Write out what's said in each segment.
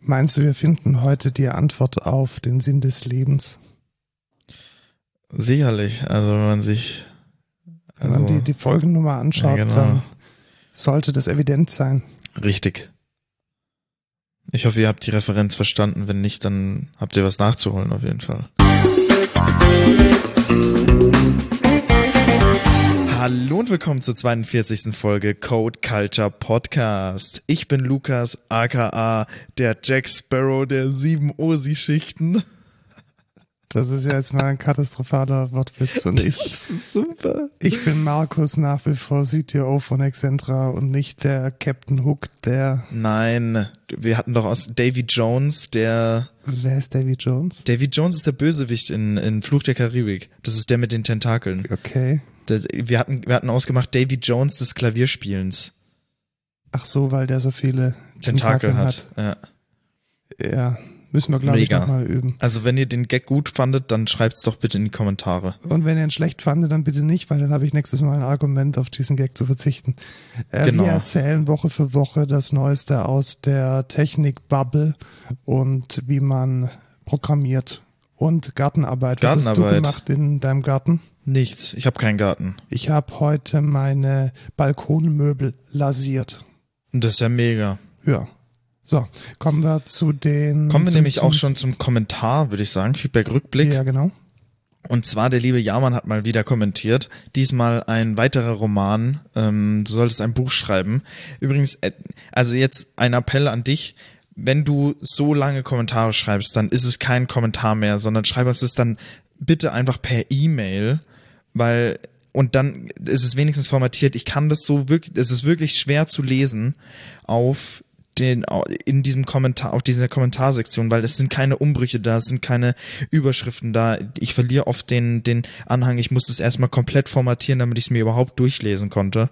Meinst du, wir finden heute die Antwort auf den Sinn des Lebens? Sicherlich. Also wenn man sich Wenn man also, die, die Folgennummer anschaut, Ja, genau. dann sollte das evident sein. richtig. Ich hoffe, ihr habt die Referenz verstanden. Wenn nicht, dann habt ihr was nachzuholen auf jeden Fall. Hallo und willkommen zur 42. Folge Code Culture Podcast. Ich bin Lukas, aka der Jack Sparrow der sieben OSI-Schichten. Das ist ja jetzt mal ein katastrophaler Wortwitz. Und ich, Das ist super. ich bin Markus nach wie vor CTO von Excentra und nicht der Captain Hook, der, Nein, wir hatten doch aus Davy Jones, der wer ist Davy Jones? Davy Jones ist der Bösewicht in, in Fluch der Karibik. Das ist der mit den Tentakeln. Okay. Das, wir hatten wir hatten ausgemacht Davy Jones des Klavierspielens. Ach so, weil der so viele Tentakel, Tentakel hat. Ja. Ja, müssen wir, glaube ich, nochmal üben. Also wenn ihr den Gag gut fandet, dann schreibt's doch bitte in die Kommentare. Und wenn ihr ihn schlecht fandet, dann bitte nicht, weil dann habe ich nächstes Mal ein Argument, auf diesen Gag zu verzichten. Äh, Genau. Wir erzählen Woche für Woche das Neueste aus der Technik-Bubble und wie man programmiert. Und Gartenarbeit. Was hast du Gartenarbeit. gemacht in deinem Garten? Nichts. Ich habe keinen Garten. Ich habe heute meine Balkonmöbel lasiert. Das ist ja mega. Ja. So, kommen wir zu den. Kommen wir zum, nämlich auch schon zum Kommentar, würde ich sagen. Feedback-Rückblick. Ja, genau. Und zwar der liebe Jamann hat mal wieder kommentiert. Diesmal ein weiterer Roman. Ähm, du solltest ein Buch schreiben. Übrigens, äh, also jetzt ein Appell an dich. Wenn du so lange Kommentare schreibst, dann ist es kein Kommentar mehr, sondern schreib uns das dann bitte einfach per E-Mail, weil und dann ist es wenigstens formatiert. Ich kann das so wirklich, es ist wirklich schwer zu lesen auf den, in diesem Kommentar, auf dieser Kommentarsektion, weil es sind keine Umbrüche da, es sind keine Überschriften da. Ich verliere oft den, den Anhang. Ich muss das erstmal komplett formatieren, damit ich es mir überhaupt durchlesen konnte.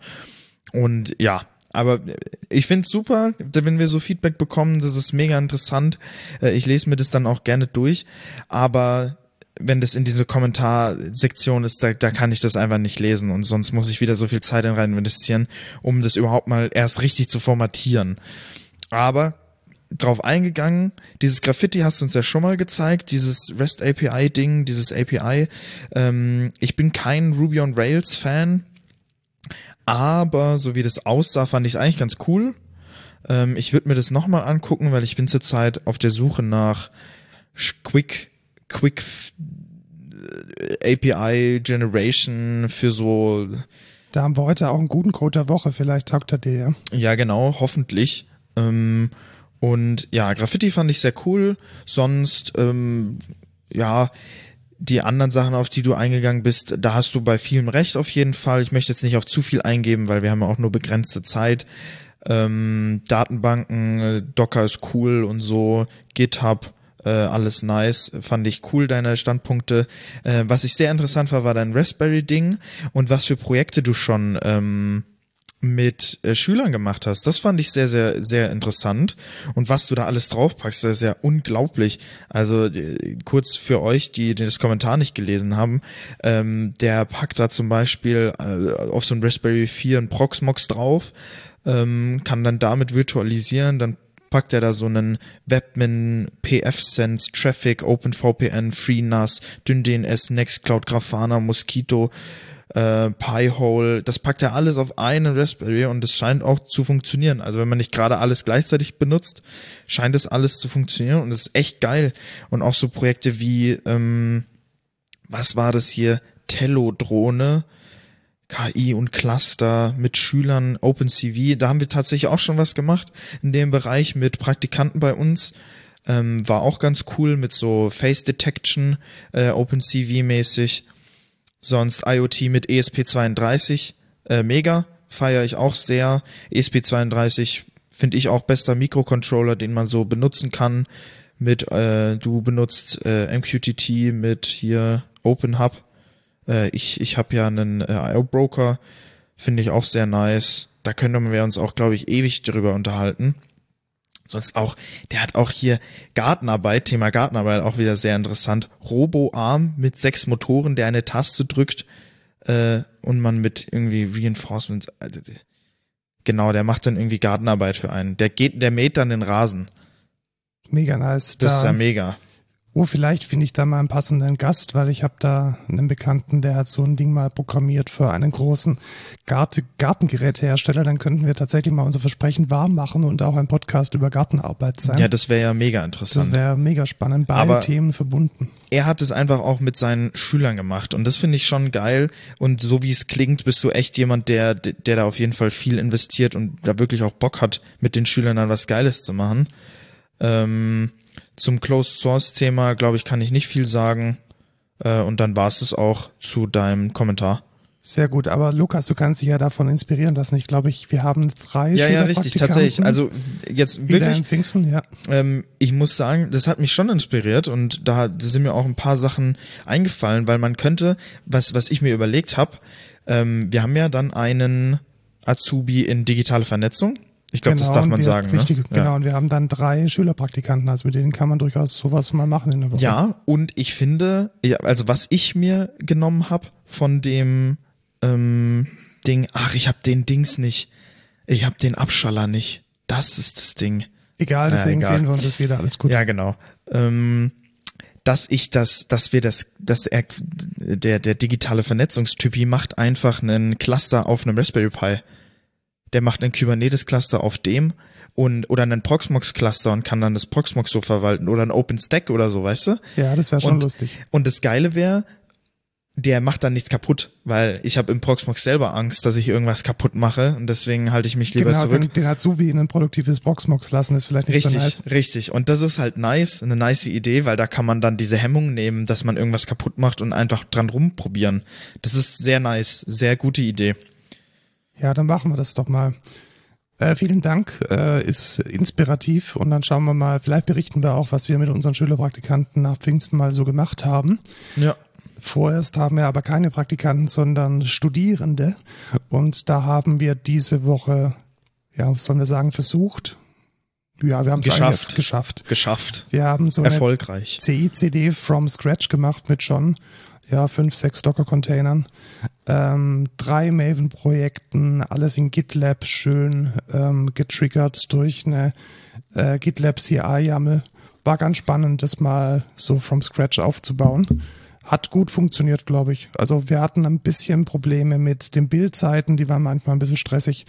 Und ja, aber ich finde es super, wenn wir so Feedback bekommen, das ist mega interessant. Äh, Ich lese mir das dann auch gerne durch, aber wenn das in diese Kommentarsektion ist, da, da kann ich das einfach nicht lesen und sonst muss ich wieder so viel Zeit in rein investieren, um das überhaupt mal erst richtig zu formatieren. Aber drauf eingegangen, dieses Graffiti hast du uns ja schon mal gezeigt, dieses REST API Ding, dieses API. Ähm, ich bin kein Ruby on Rails Fan, aber so wie das aussah, fand ich es eigentlich ganz cool. Ähm, ich würde mir das nochmal angucken, weil ich bin zurzeit auf der Suche nach Quick, Quick äh, API Generation für so, Da haben wir heute auch einen guten Code der Woche. Vielleicht taugt er dir ja. ja genau, hoffentlich. Ähm, und ja, Graffiti fand ich sehr cool. Sonst, ähm, ja, die anderen Sachen, auf die du eingegangen bist, da hast du bei vielem recht auf jeden Fall. Ich möchte jetzt nicht auf zu viel eingeben, weil wir haben ja auch nur begrenzte Zeit. Ähm, Datenbanken, äh, Docker ist cool und so, GitHub, äh, alles nice, fand ich cool, deine Standpunkte. Äh, was ich sehr interessant war, war dein Raspberry-Ding und was für Projekte du schon ähm, mit äh, Schülern gemacht hast. Das fand ich sehr, sehr, sehr interessant. Und was du da alles draufpackst, das ist ja unglaublich. Also äh, kurz für euch, die, die das Kommentar nicht gelesen haben, ähm, der packt da zum Beispiel äh, auf so ein Raspberry 4 ein Proxmox drauf, ähm, kann dann damit virtualisieren, dann packt er da so einen Webmin, PFSense, Traffic, OpenVPN, FreeNAS, DynDNS, Nextcloud, Grafana, Mosquito, äh, Pi-hole, das packt er alles auf einen Raspberry und das scheint auch zu funktionieren. Also wenn man nicht gerade alles gleichzeitig benutzt, scheint das alles zu funktionieren und das ist echt geil. Und auch so Projekte wie, ähm, was war das hier? Tello-Drohne, KI und Cluster mit Schülern, OpenCV, da haben wir tatsächlich auch schon was gemacht in dem Bereich mit Praktikanten bei uns. Ähm, war auch ganz cool mit so Face Detection, äh, OpenCV-mäßig. Sonst IoT mit E ESP32, äh, mega, feiere ich auch sehr. E ESP32 finde ich auch bester Mikrocontroller, den man so benutzen kann. Mit, äh, du benutzt äh, MQTT mit hier OpenHub. Äh, ich ich habe ja einen äh, IO-Broker, finde ich auch sehr nice. Da können wir uns auch, glaube ich, ewig drüber unterhalten. Sonst auch, der hat auch hier Gartenarbeit, Thema Gartenarbeit auch wieder sehr interessant. Robo-Arm mit sechs Motoren, der eine Taste drückt äh, und man mit irgendwie Reinforcements. Also, genau, der macht dann irgendwie Gartenarbeit für einen. Der geht, der mäht dann den Rasen. Mega nice. Das Da- ist ja mega. Oh, vielleicht finde ich da mal einen passenden Gast, weil ich habe da einen Bekannten, der hat so ein Ding mal programmiert für einen großen Garte Gartengerätehersteller. Dann könnten wir tatsächlich mal unser Versprechen wahr machen und auch ein Podcast über Gartenarbeit sein. Ja, das wäre ja mega das interessant. wäre mega spannend. Beide Aber- Themen verbunden. er hat es einfach auch mit seinen Schülern gemacht und das finde ich schon geil und so wie es klingt, bist du echt jemand, der der da auf jeden Fall viel investiert und da wirklich auch Bock hat, mit den Schülern dann was Geiles zu machen. Ähm, zum Closed Source Thema, glaube ich, kann ich nicht viel sagen äh, und dann war es das auch zu deinem Kommentar. Sehr gut. Aber Lukas, du kannst dich ja davon inspirieren lassen. Ich glaube, ich, wir haben drei Ja, ja, richtig, tatsächlich. Also jetzt wirklich in Pfingsten, ja. Ähm, ich muss sagen, das hat mich schon inspiriert und da sind mir auch ein paar Sachen eingefallen, weil man könnte, was, was ich mir überlegt habe, ähm, wir haben ja dann einen Azubi in digitale Vernetzung. Ich glaube, das Genau, darf und man sagen. Richtig, ne? genau. Und wir haben dann drei Schülerpraktikanten, also mit denen kann man durchaus sowas mal machen in der Woche. Ja, und ich finde, ja, also was ich mir genommen habe von dem ähm, Ding, ach, ich habe den Dings nicht, ich habe den Abschaller nicht. Das ist das Ding. Egal, Ja, deswegen egal. sehen wir uns das wieder. Alles gut. Ja, genau. Ähm, dass ich das, dass wir das, dass er, der, der digitale Vernetzungstypi macht einfach einen Cluster auf einem Raspberry Pi. Der macht einen Kubernetes-Cluster auf dem und, oder einen Proxmox-Cluster und kann dann das Proxmox so verwalten oder ein OpenStack oder so, weißt du? Ja, das wäre schon Und- lustig. Und das Geile wäre, der macht dann nichts kaputt, weil ich habe im Proxmox selber Angst, dass ich irgendwas kaputt mache und deswegen halte ich mich lieber Genau, zurück. den, den Azubi in ein produktives Boxmox lassen, ist vielleicht nicht Richtig, so nice. richtig. Und das ist halt nice, eine nice Idee, weil da kann man dann diese Hemmung nehmen, dass man irgendwas kaputt macht und einfach dran rumprobieren. Das ist sehr nice, sehr gute Idee. Ja, dann machen wir das doch mal. Äh, vielen Dank, äh, ist inspirativ und dann schauen wir mal, vielleicht berichten wir auch, was wir mit unseren Schülerpraktikanten nach Pfingsten mal so gemacht haben. Ja. Vorerst haben wir aber keine Praktikanten, sondern Studierende und da haben wir diese Woche, ja, was sollen wir sagen, versucht. Ja, wir haben es Geschafft. geschafft. Geschafft. Wir haben so eine Erfolgreich. CI/CD from scratch gemacht mit schon ja fünf, sechs Docker-Containern, ähm, drei Maven-Projekten, alles in GitLab schön ähm, getriggert durch eine äh, GitLab CI-YAML. War ganz spannend, das mal so from scratch aufzubauen. Hat gut funktioniert, glaube ich. Also wir hatten ein bisschen Probleme mit den Bildzeiten, die waren manchmal ein bisschen stressig.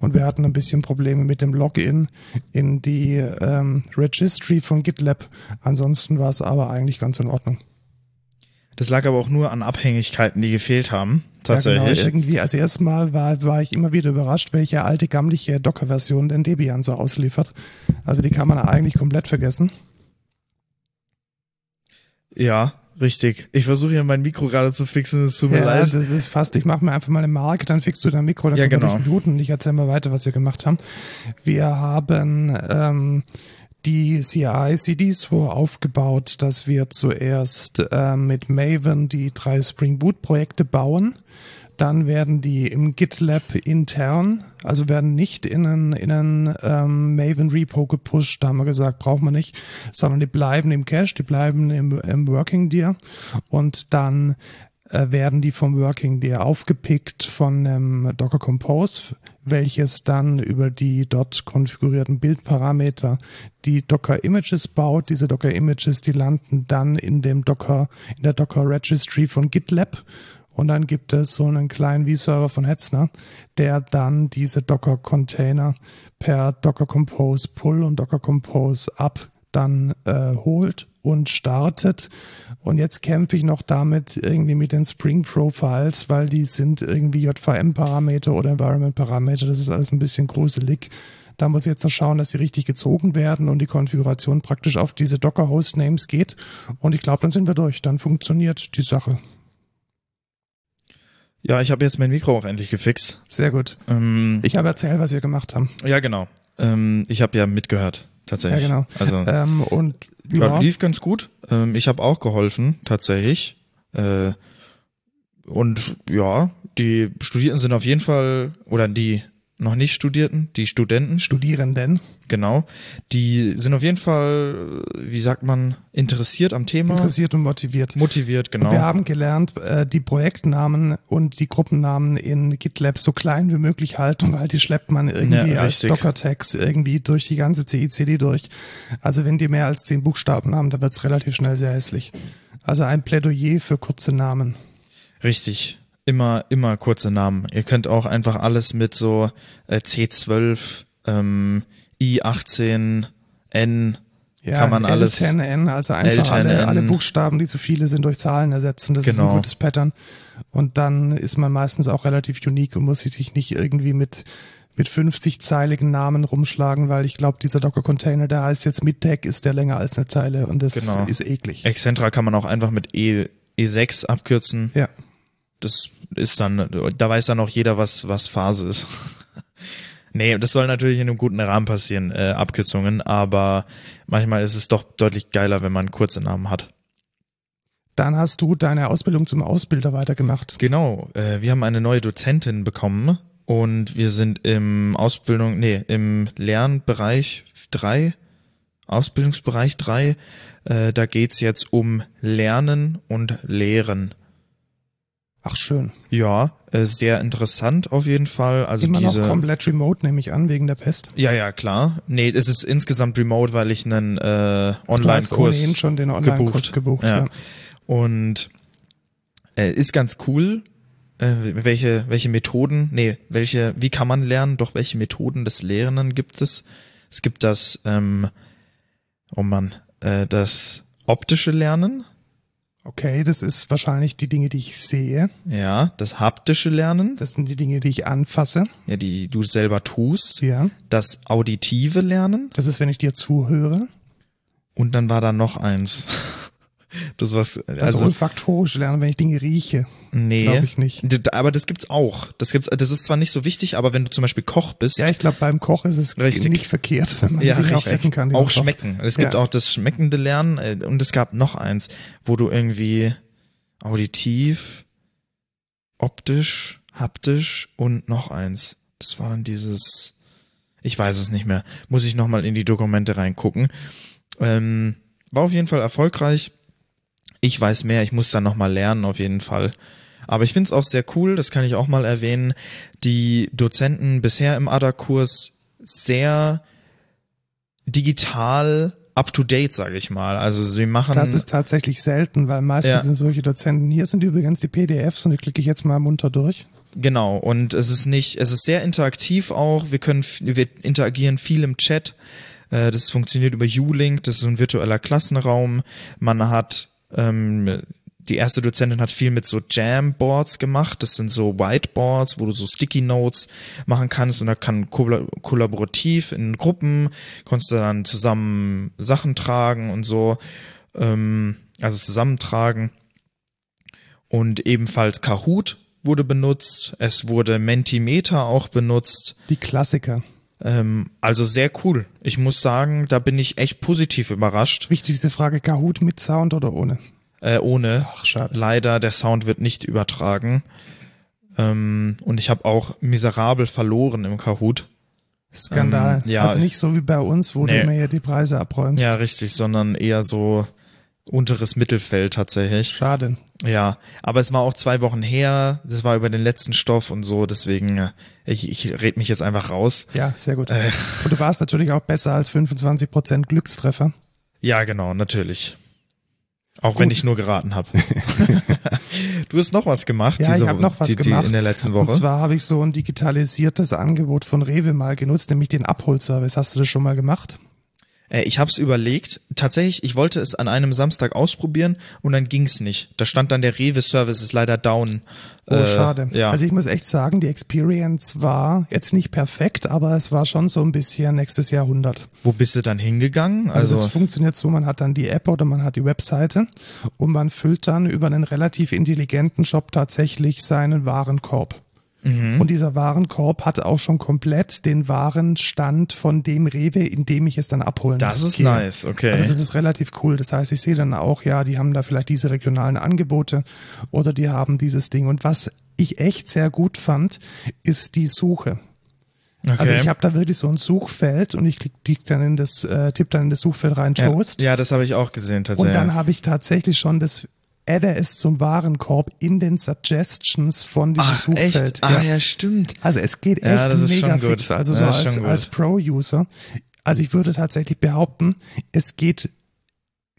Und wir hatten ein bisschen Probleme mit dem Login in die ähm, Registry von GitLab. Ansonsten war es aber eigentlich ganz in Ordnung. Das lag aber auch nur an Abhängigkeiten, die gefehlt haben. Ja, Tatsächlich. genau, irgendwie, also erstmal war, war ich immer wieder überrascht, welche alte gammliche Docker-Version denn Debian so ausliefert. Also die kann man eigentlich komplett vergessen. Ja, richtig. Ich versuche hier mein Mikro gerade zu fixen, es tut mir ja, leid. das ist fast, ich mache mir einfach mal eine Marke, dann fixst du dein Mikro, dann Ja, genau. durch Minuten und ich erzähle mal weiter, was wir gemacht haben. Wir haben ähm, die CI-CDs so aufgebaut, dass wir zuerst ähm, mit Maven die drei Spring Boot Projekte bauen. Dann werden die im GitLab intern, also werden nicht in einen, in einen ähm, Maven Repo gepusht, da haben wir gesagt, braucht man nicht, sondern die bleiben im Cache, die bleiben im, im Working Dir und dann äh, werden die vom Working Dir aufgepickt von einem Docker Compose, welches dann über die dort konfigurierten Bildparameter die Docker Images baut. Diese Docker Images, die landen dann in dem Docker, in der Docker Registry von GitLab. Und dann gibt es so einen kleinen V-Server von Hetzner, der dann diese Docker-Container per Docker Compose Pull und Docker Compose Up dann äh, holt und startet. Und jetzt kämpfe ich noch damit irgendwie mit den Spring Profiles, weil die sind irgendwie JVM-Parameter oder Environment-Parameter. Das ist alles ein bisschen gruselig. Da muss ich jetzt noch schauen, dass sie richtig gezogen werden und die Konfiguration praktisch auf diese Docker-Host-Names geht. Und ich glaube, dann sind wir durch. Dann funktioniert die Sache. Ja, ich habe jetzt mein Mikro auch endlich gefixt. Sehr gut. Ähm, Ich habe erzählt, was wir gemacht haben. ja, genau. Ähm, ich habe ja mitgehört, tatsächlich. Ja, genau. Also Ähm, und ja. lief ganz gut. Ähm, ich habe auch geholfen, tatsächlich. Äh, und ja, die Studierenden sind auf jeden Fall, oder die noch nicht Studierten, die Studenten, Studierenden. genau, die sind auf jeden Fall, wie sagt man, interessiert am Thema, Interessiert und motiviert. motiviert, genau. Wir haben gelernt, äh, die Projektnamen und die Gruppennamen in GitLab so klein wie möglich halten, weil die schleppt man irgendwie Ja, als. Docker-Tags irgendwie durch die ganze CICD durch. Also wenn die mehr als zehn Buchstaben haben, dann wird's relativ schnell sehr hässlich. Also ein Plädoyer für kurze Namen. Richtig. Immer, immer kurze Namen. Ihr könnt auch einfach alles mit so äh, C12, ähm, I18, N, Ja, kann man alles. L10N, also einfach alle, L10N. alle Buchstaben, die zu viele sind, durch Zahlen ersetzen. Das ist ein Genau. gutes Pattern. Und dann ist man meistens auch relativ unique und muss sich nicht irgendwie mit mit 50-zeiligen Namen rumschlagen, weil ich glaube, dieser Docker-Container, der heißt jetzt Midtech, ist der länger als eine Zeile und das Genau. ist eklig. Excentra kann man auch einfach mit E, E6 abkürzen. Ja. Das ist dann, da weiß dann auch jeder, was, was Phase ist. nee, das soll natürlich in einem guten Rahmen passieren, äh, Abkürzungen, aber manchmal ist es doch deutlich geiler, wenn man kurze Namen hat. Dann hast du deine Ausbildung zum Ausbilder weitergemacht. Genau, äh, wir haben eine neue Dozentin bekommen und wir sind im Ausbildung, nee, im Lernbereich drei, Ausbildungsbereich drei. Äh, da geht's jetzt um Lernen und Lehren. Ach schön. Ja, äh, sehr interessant auf jeden Fall. Also Immer diese. noch komplett remote, nehme ich an, wegen der Pest. ja, ja, klar. Nee, es ist insgesamt remote, weil ich einen äh, Online-Kurs schon den Online-Kurs gebucht. Ja. ja. Und äh, ist ganz cool, äh, welche, welche Methoden, nee, welche, wie kann man lernen, doch welche Methoden des Lehrenden gibt es? Es gibt das, ähm, oh Mann, äh, das optische Lernen, Okay, das ist wahrscheinlich die Dinge, die ich sehe. ja, das haptische Lernen, Das sind die Dinge, die ich anfasse. ja, die du selber tust, Ja. das auditive Lernen Das ist, wenn ich dir zuhöre. und dann war da noch eins. Das was, also, olfaktorische Lernen, wenn ich Dinge rieche. nee. Glaube ich nicht. Aber das gibt's auch. Das gibt's, das ist zwar nicht so wichtig, aber wenn du zum Beispiel Koch bist, Ja, ich glaube, beim Koch ist es Richtig. nicht verkehrt, wenn man ja, Dinge auch essen kann. Auch schmecken. Es gibt Ja. auch das schmeckende Lernen äh, und es gab noch eins, wo du irgendwie auditiv, optisch, haptisch und noch eins. Das war dann dieses, ich weiß es nicht mehr. Muss ich nochmal in die Dokumente reingucken. Ähm, war auf jeden Fall erfolgreich. Ich weiß mehr, ich muss dann nochmal lernen, auf jeden Fall. Aber ich finde es auch sehr cool, das kann ich auch mal erwähnen, die Dozenten bisher im ADA-Kurs sehr digital up-to-date, sage ich mal. Also sie machen... Das ist tatsächlich selten, weil meistens Ja. sind solche Dozenten, hier sind übrigens die PDFs und die klicke ich jetzt mal munter durch. Genau, und es ist nicht, es ist sehr interaktiv auch. Wir können, wir interagieren viel im Chat. Äh, Das funktioniert über U-Link, das ist so ein virtueller Klassenraum. Man hat, ähm, die erste Dozentin hat viel mit so Jamboards gemacht. Das sind so Whiteboards, wo du so Sticky Notes machen kannst und da kann kolla- kollaborativ in Gruppen, konntest du dann zusammen Sachen tragen und so, ähm, also zusammentragen. Und ebenfalls Kahoot wurde benutzt. Es wurde Mentimeter auch benutzt. Die Klassiker. Ähm, also sehr cool. Ich muss sagen, da bin ich echt positiv überrascht. Wichtigste Frage, Kahoot mit Sound oder ohne? Äh, ohne. Ach, schade. Leider, der Sound wird nicht übertragen. Ähm, und ich habe auch miserabel verloren im Kahoot. Skandal. Ähm, ja, also nicht so wie bei uns, wo Nee. du immer hier die Preise abräumst. Ja, richtig, sondern eher so unteres Mittelfeld tatsächlich. Schade. Ja, aber es war auch zwei Wochen her. Das war über den letzten Stoff und so. Deswegen, äh, ich, ich red mich jetzt einfach raus. Ja, sehr gut. Äh. Und du warst natürlich auch besser als 25% Glückstreffer. Ja, genau, natürlich. Auch Gut. wenn ich nur geraten habe. du hast noch was gemacht. Ja, diese, ich habe noch was die, die gemacht. In der letzten Und Woche. zwar habe ich so ein digitalisiertes Angebot von Rewe mal genutzt, nämlich den Abholservice. Hast du das schon mal gemacht? Äh, ich habe es überlegt. Tatsächlich, ich wollte es an einem Samstag ausprobieren und dann ging's nicht. Da stand dann der Rewe-Service ist leider down. Oh, Äh, schade. Ja. Also ich muss echt sagen, die Experience war jetzt nicht perfekt, aber es war schon so ein bisschen nächstes Jahrhundert. Wo bist du dann hingegangen? Also, Also, es funktioniert so, man hat dann die App oder man hat die Webseite und man füllt dann über einen relativ intelligenten Shop tatsächlich seinen Warenkorb. Mhm. Und dieser Warenkorb hat auch schon komplett den Warenstand von dem Rewe, in dem ich es dann abholen das ist gehe. nice, okay. Also das ist relativ cool. Das heißt, ich sehe dann auch, ja, die haben da vielleicht diese regionalen Angebote oder die haben dieses Ding. Und was ich echt sehr gut fand, ist die Suche. Okay. Also ich habe da wirklich so ein Suchfeld und ich klick, dann in das, äh, tipp dann in das Suchfeld rein Toast. Ja, ja das habe ich auch gesehen und tatsächlich. dann habe ich tatsächlich schon das adde es zum Warenkorb in den Suggestions von diesem Ach, Suchfeld. echt? Ah, ja, stimmt. Also es geht echt Ja, das ist mega schon gut. fix. Also Ja, so ist als, als Pro-User. Also ich würde tatsächlich behaupten, es geht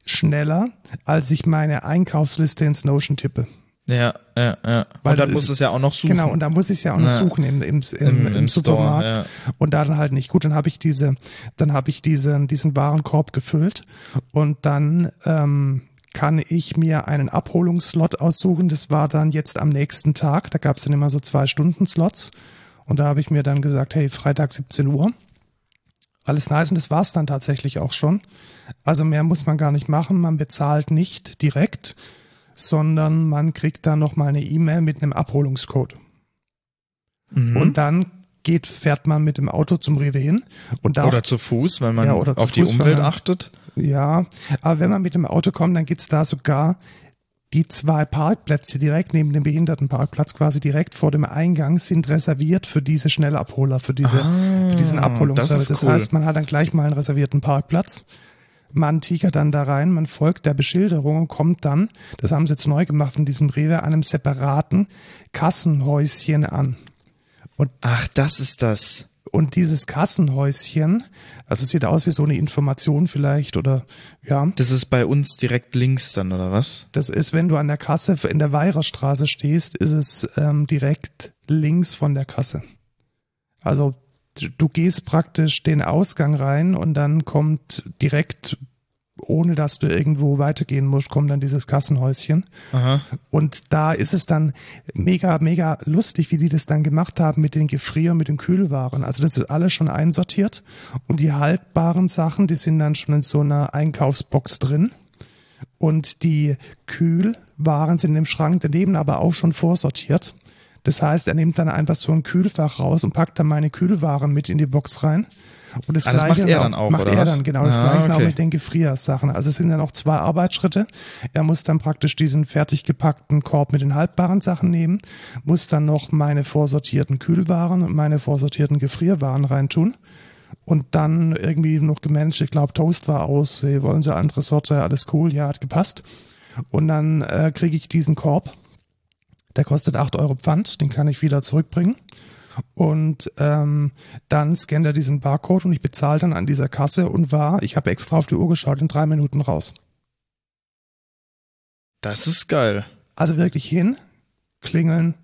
schneller, als ich meine Einkaufsliste ins Notion tippe. Ja, ja, ja. Weil und dann du es ja auch noch suchen. Genau, und da muss ich es ja auch noch Ja. suchen im, im, im, Im- im, im Store, Supermarkt. ja. Und da dann halt nicht. Gut, dann habe ich diese, dann habe ich diesen, diesen Warenkorb gefüllt und dann ähm, kann ich mir einen Abholungsslot aussuchen. Das war dann jetzt am nächsten Tag. Da gab es dann immer so zwei Stunden Slots. Und da habe ich mir dann gesagt, hey, Freitag 17 Uhr. Alles nice und das war's dann tatsächlich auch schon. Also mehr muss man gar nicht machen. Man bezahlt nicht direkt, sondern man kriegt dann nochmal eine E-Mail mit einem Abholungscode. Mhm. Und dann geht, fährt man mit dem Auto zum Rewe hin und darf, oder zu Fuß, weil man Ja, auf die Fuß, weil Umwelt achtet. Ja, aber wenn man mit dem Auto kommt, dann gibt's da sogar die zwei Parkplätze direkt neben dem Behindertenparkplatz, quasi direkt vor dem Eingang, sind reserviert für diese Schnellabholer, für, diese, für diesen Ah, Abholungsservice. das Das, cool. heißt, man hat dann gleich mal einen reservierten Parkplatz. Man tigert dann da rein, man folgt der Beschilderung und kommt dann, das haben sie jetzt neu gemacht in diesem Rewe, einem separaten Kassenhäuschen an. Ach, das ist das. Und dieses Kassenhäuschen, also es sieht aus wie so eine Information vielleicht oder ja, Das ist bei uns direkt links dann, oder was? das ist, wenn du an der Kasse in der Weirerstraße stehst, ist es ähm, direkt links von der Kasse. Also du gehst praktisch den Ausgang rein und dann kommt direkt, ohne dass du irgendwo weitergehen musst, kommt dann dieses Kassenhäuschen. Aha. Und da ist es dann mega, mega lustig, wie die das dann gemacht haben mit den Gefrier, mit den Kühlwaren. Also das ist alles schon einsortiert und die haltbaren Sachen, die sind dann schon in so einer Einkaufsbox drin. Und die Kühlwaren sind im Schrank daneben aber auch schon vorsortiert. Das heißt, er nimmt dann einfach so ein Kühlfach raus und packt dann meine Kühlwaren mit in die Box rein. Und das, Ah, das macht er dann auch, macht oder er dann, genau. Das Ah, gleiche auch okay. mit den Gefriersachen. Also es sind dann auch zwei Arbeitsschritte. Er muss dann praktisch diesen fertig gepackten Korb mit den haltbaren Sachen nehmen, muss dann noch meine vorsortierten Kühlwaren und meine vorsortierten Gefrierwaren reintun. Und dann irgendwie noch gemanagt, ich glaube, Toast war aus, hey, wollen Sie andere Sorte, alles cool, ja, hat gepasst. Und dann äh, kriege ich diesen Korb, der kostet 8 Euro Pfand, den kann ich wieder zurückbringen. Und ähm, dann scannt er diesen Barcode und ich bezahle dann an dieser Kasse und war, ich habe extra auf die Uhr geschaut, in drei Minuten raus. Das ist geil. Also wirklich hin, klingeln,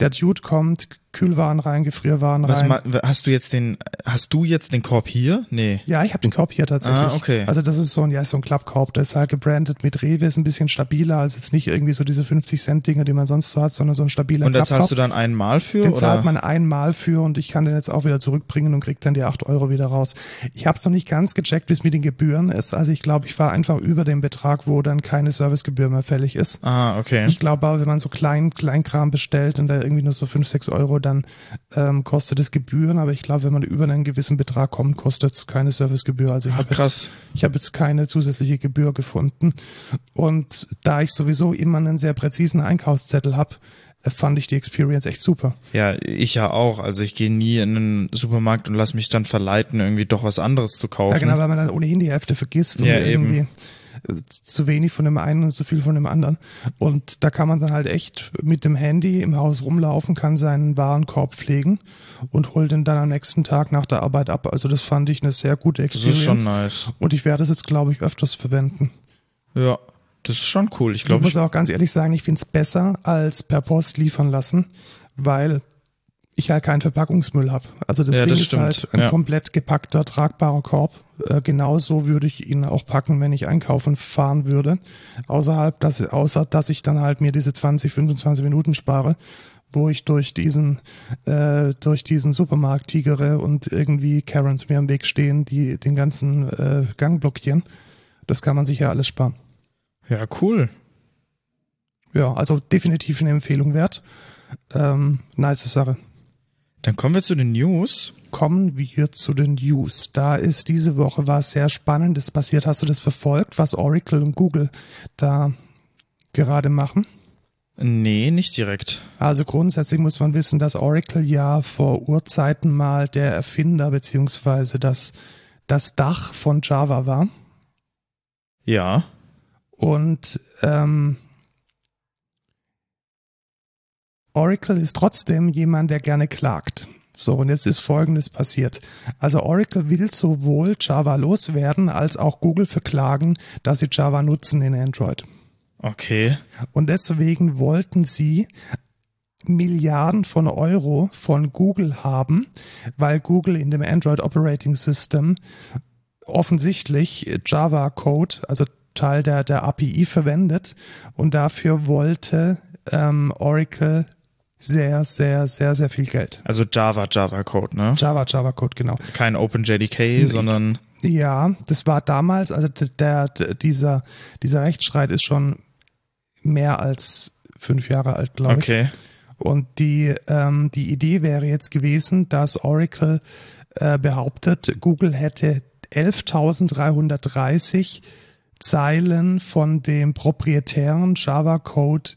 der Dude kommt, Kühlwaren rein, Gefrierwaren Was rein. ma hast du jetzt den hast du jetzt den Korb hier? Nee. Ja, ich habe den Korb hier tatsächlich. Ah, okay. Also das ist so ein, ja, ist so ein Klappkorb. Der ist halt gebrandet mit Rewe, ist ein bisschen stabiler als jetzt nicht irgendwie so diese 50 Cent Dinger, die man sonst so hat, sondern so ein stabiler Und da zahlst du dann einmal für Den oder? zahlt man einmal für und ich kann den jetzt auch wieder zurückbringen und krieg dann die 8 Euro wieder raus. Ich habe es noch nicht ganz gecheckt, wie es mit den Gebühren ist. Also ich glaube, ich war einfach über dem Betrag, wo dann keine Servicegebühr mehr fällig ist. ah, okay. Ich glaube aber, wenn man so klein, Kleinkram bestellt und da irgendwie nur so 5, 6 Euro, dann ähm, kostet es Gebühren. Aber ich glaube, wenn man über einen gewissen Betrag kommt, kostet es keine Servicegebühr. Also ich Ach, habe jetzt, ich habe jetzt keine zusätzliche Gebühr gefunden. Und da ich sowieso immer einen sehr präzisen Einkaufszettel habe, fand ich die Experience echt super. Ja, ich ja auch. Also ich gehe nie in einen Supermarkt und lass mich dann verleiten, irgendwie doch was anderes zu kaufen. Ja, genau, weil man dann ohnehin die Hälfte vergisst und Ja, irgendwie eben. Zu wenig von dem einen und zu viel von dem anderen. Und da kann man dann halt echt mit dem Handy im Haus rumlaufen, kann seinen Warenkorb pflegen und holt den dann am nächsten Tag nach der Arbeit ab. Also das fand ich eine sehr gute Das Experience. ist schon nice. Und ich werde es jetzt, glaube ich, öfters verwenden. Ja, das ist schon cool. Ich Ich glaube, muss ich, auch ganz ehrlich sagen, ich finde es besser als per Post liefern lassen, weil ich halt keinen Verpackungsmüll habe. Also das Ja, Ding das ist stimmt, halt ein ja. komplett gepackter, tragbarer Korb. Äh, genauso würde ich ihn auch packen, wenn ich einkaufen fahren würde. Außerhalb, dass, außer dass ich dann halt mir diese 20, 25 Minuten spare, wo ich durch diesen, äh, durch diesen Supermarkt tigere und irgendwie Karens mir am Weg stehen, die den ganzen äh, Gang blockieren. Das kann man sich ja alles sparen. ja, cool. Ja, also definitiv eine Empfehlung wert. Ähm, nice Sache. Dann kommen wir zu den News. Kommen wir zu den News. Da ist diese Woche was sehr Spannendes passiert. Hast du das verfolgt, was Oracle und Google da gerade machen? Nee, nicht direkt. Also grundsätzlich muss man wissen, dass Oracle ja vor Urzeiten mal der Erfinder beziehungsweise das, das Dach von Java war. Ja. Und ähm, Oracle ist trotzdem jemand, der gerne klagt. So, und jetzt ist Folgendes passiert. Also Oracle will sowohl Java loswerden, als auch Google verklagen, dass sie Java nutzen in Android. Okay. Und deswegen wollten sie Milliarden von Euro von Google haben, weil Google in dem Android Operating System offensichtlich Java Code, also Teil der, der API verwendet und dafür wollte ähm, Oracle sehr, sehr, sehr, sehr viel Geld. Also Java, Java Code, ne? Java, Java Code, genau. Kein OpenJDK, sondern. Ja, das war damals, also der, der, dieser, dieser Rechtsstreit ist schon mehr als fünf Jahre alt, glaube ich. Okay. Und die, ähm, die Idee wäre jetzt gewesen, dass Oracle äh, behauptet, Google hätte 11.330 Zeilen von dem proprietären Java-Code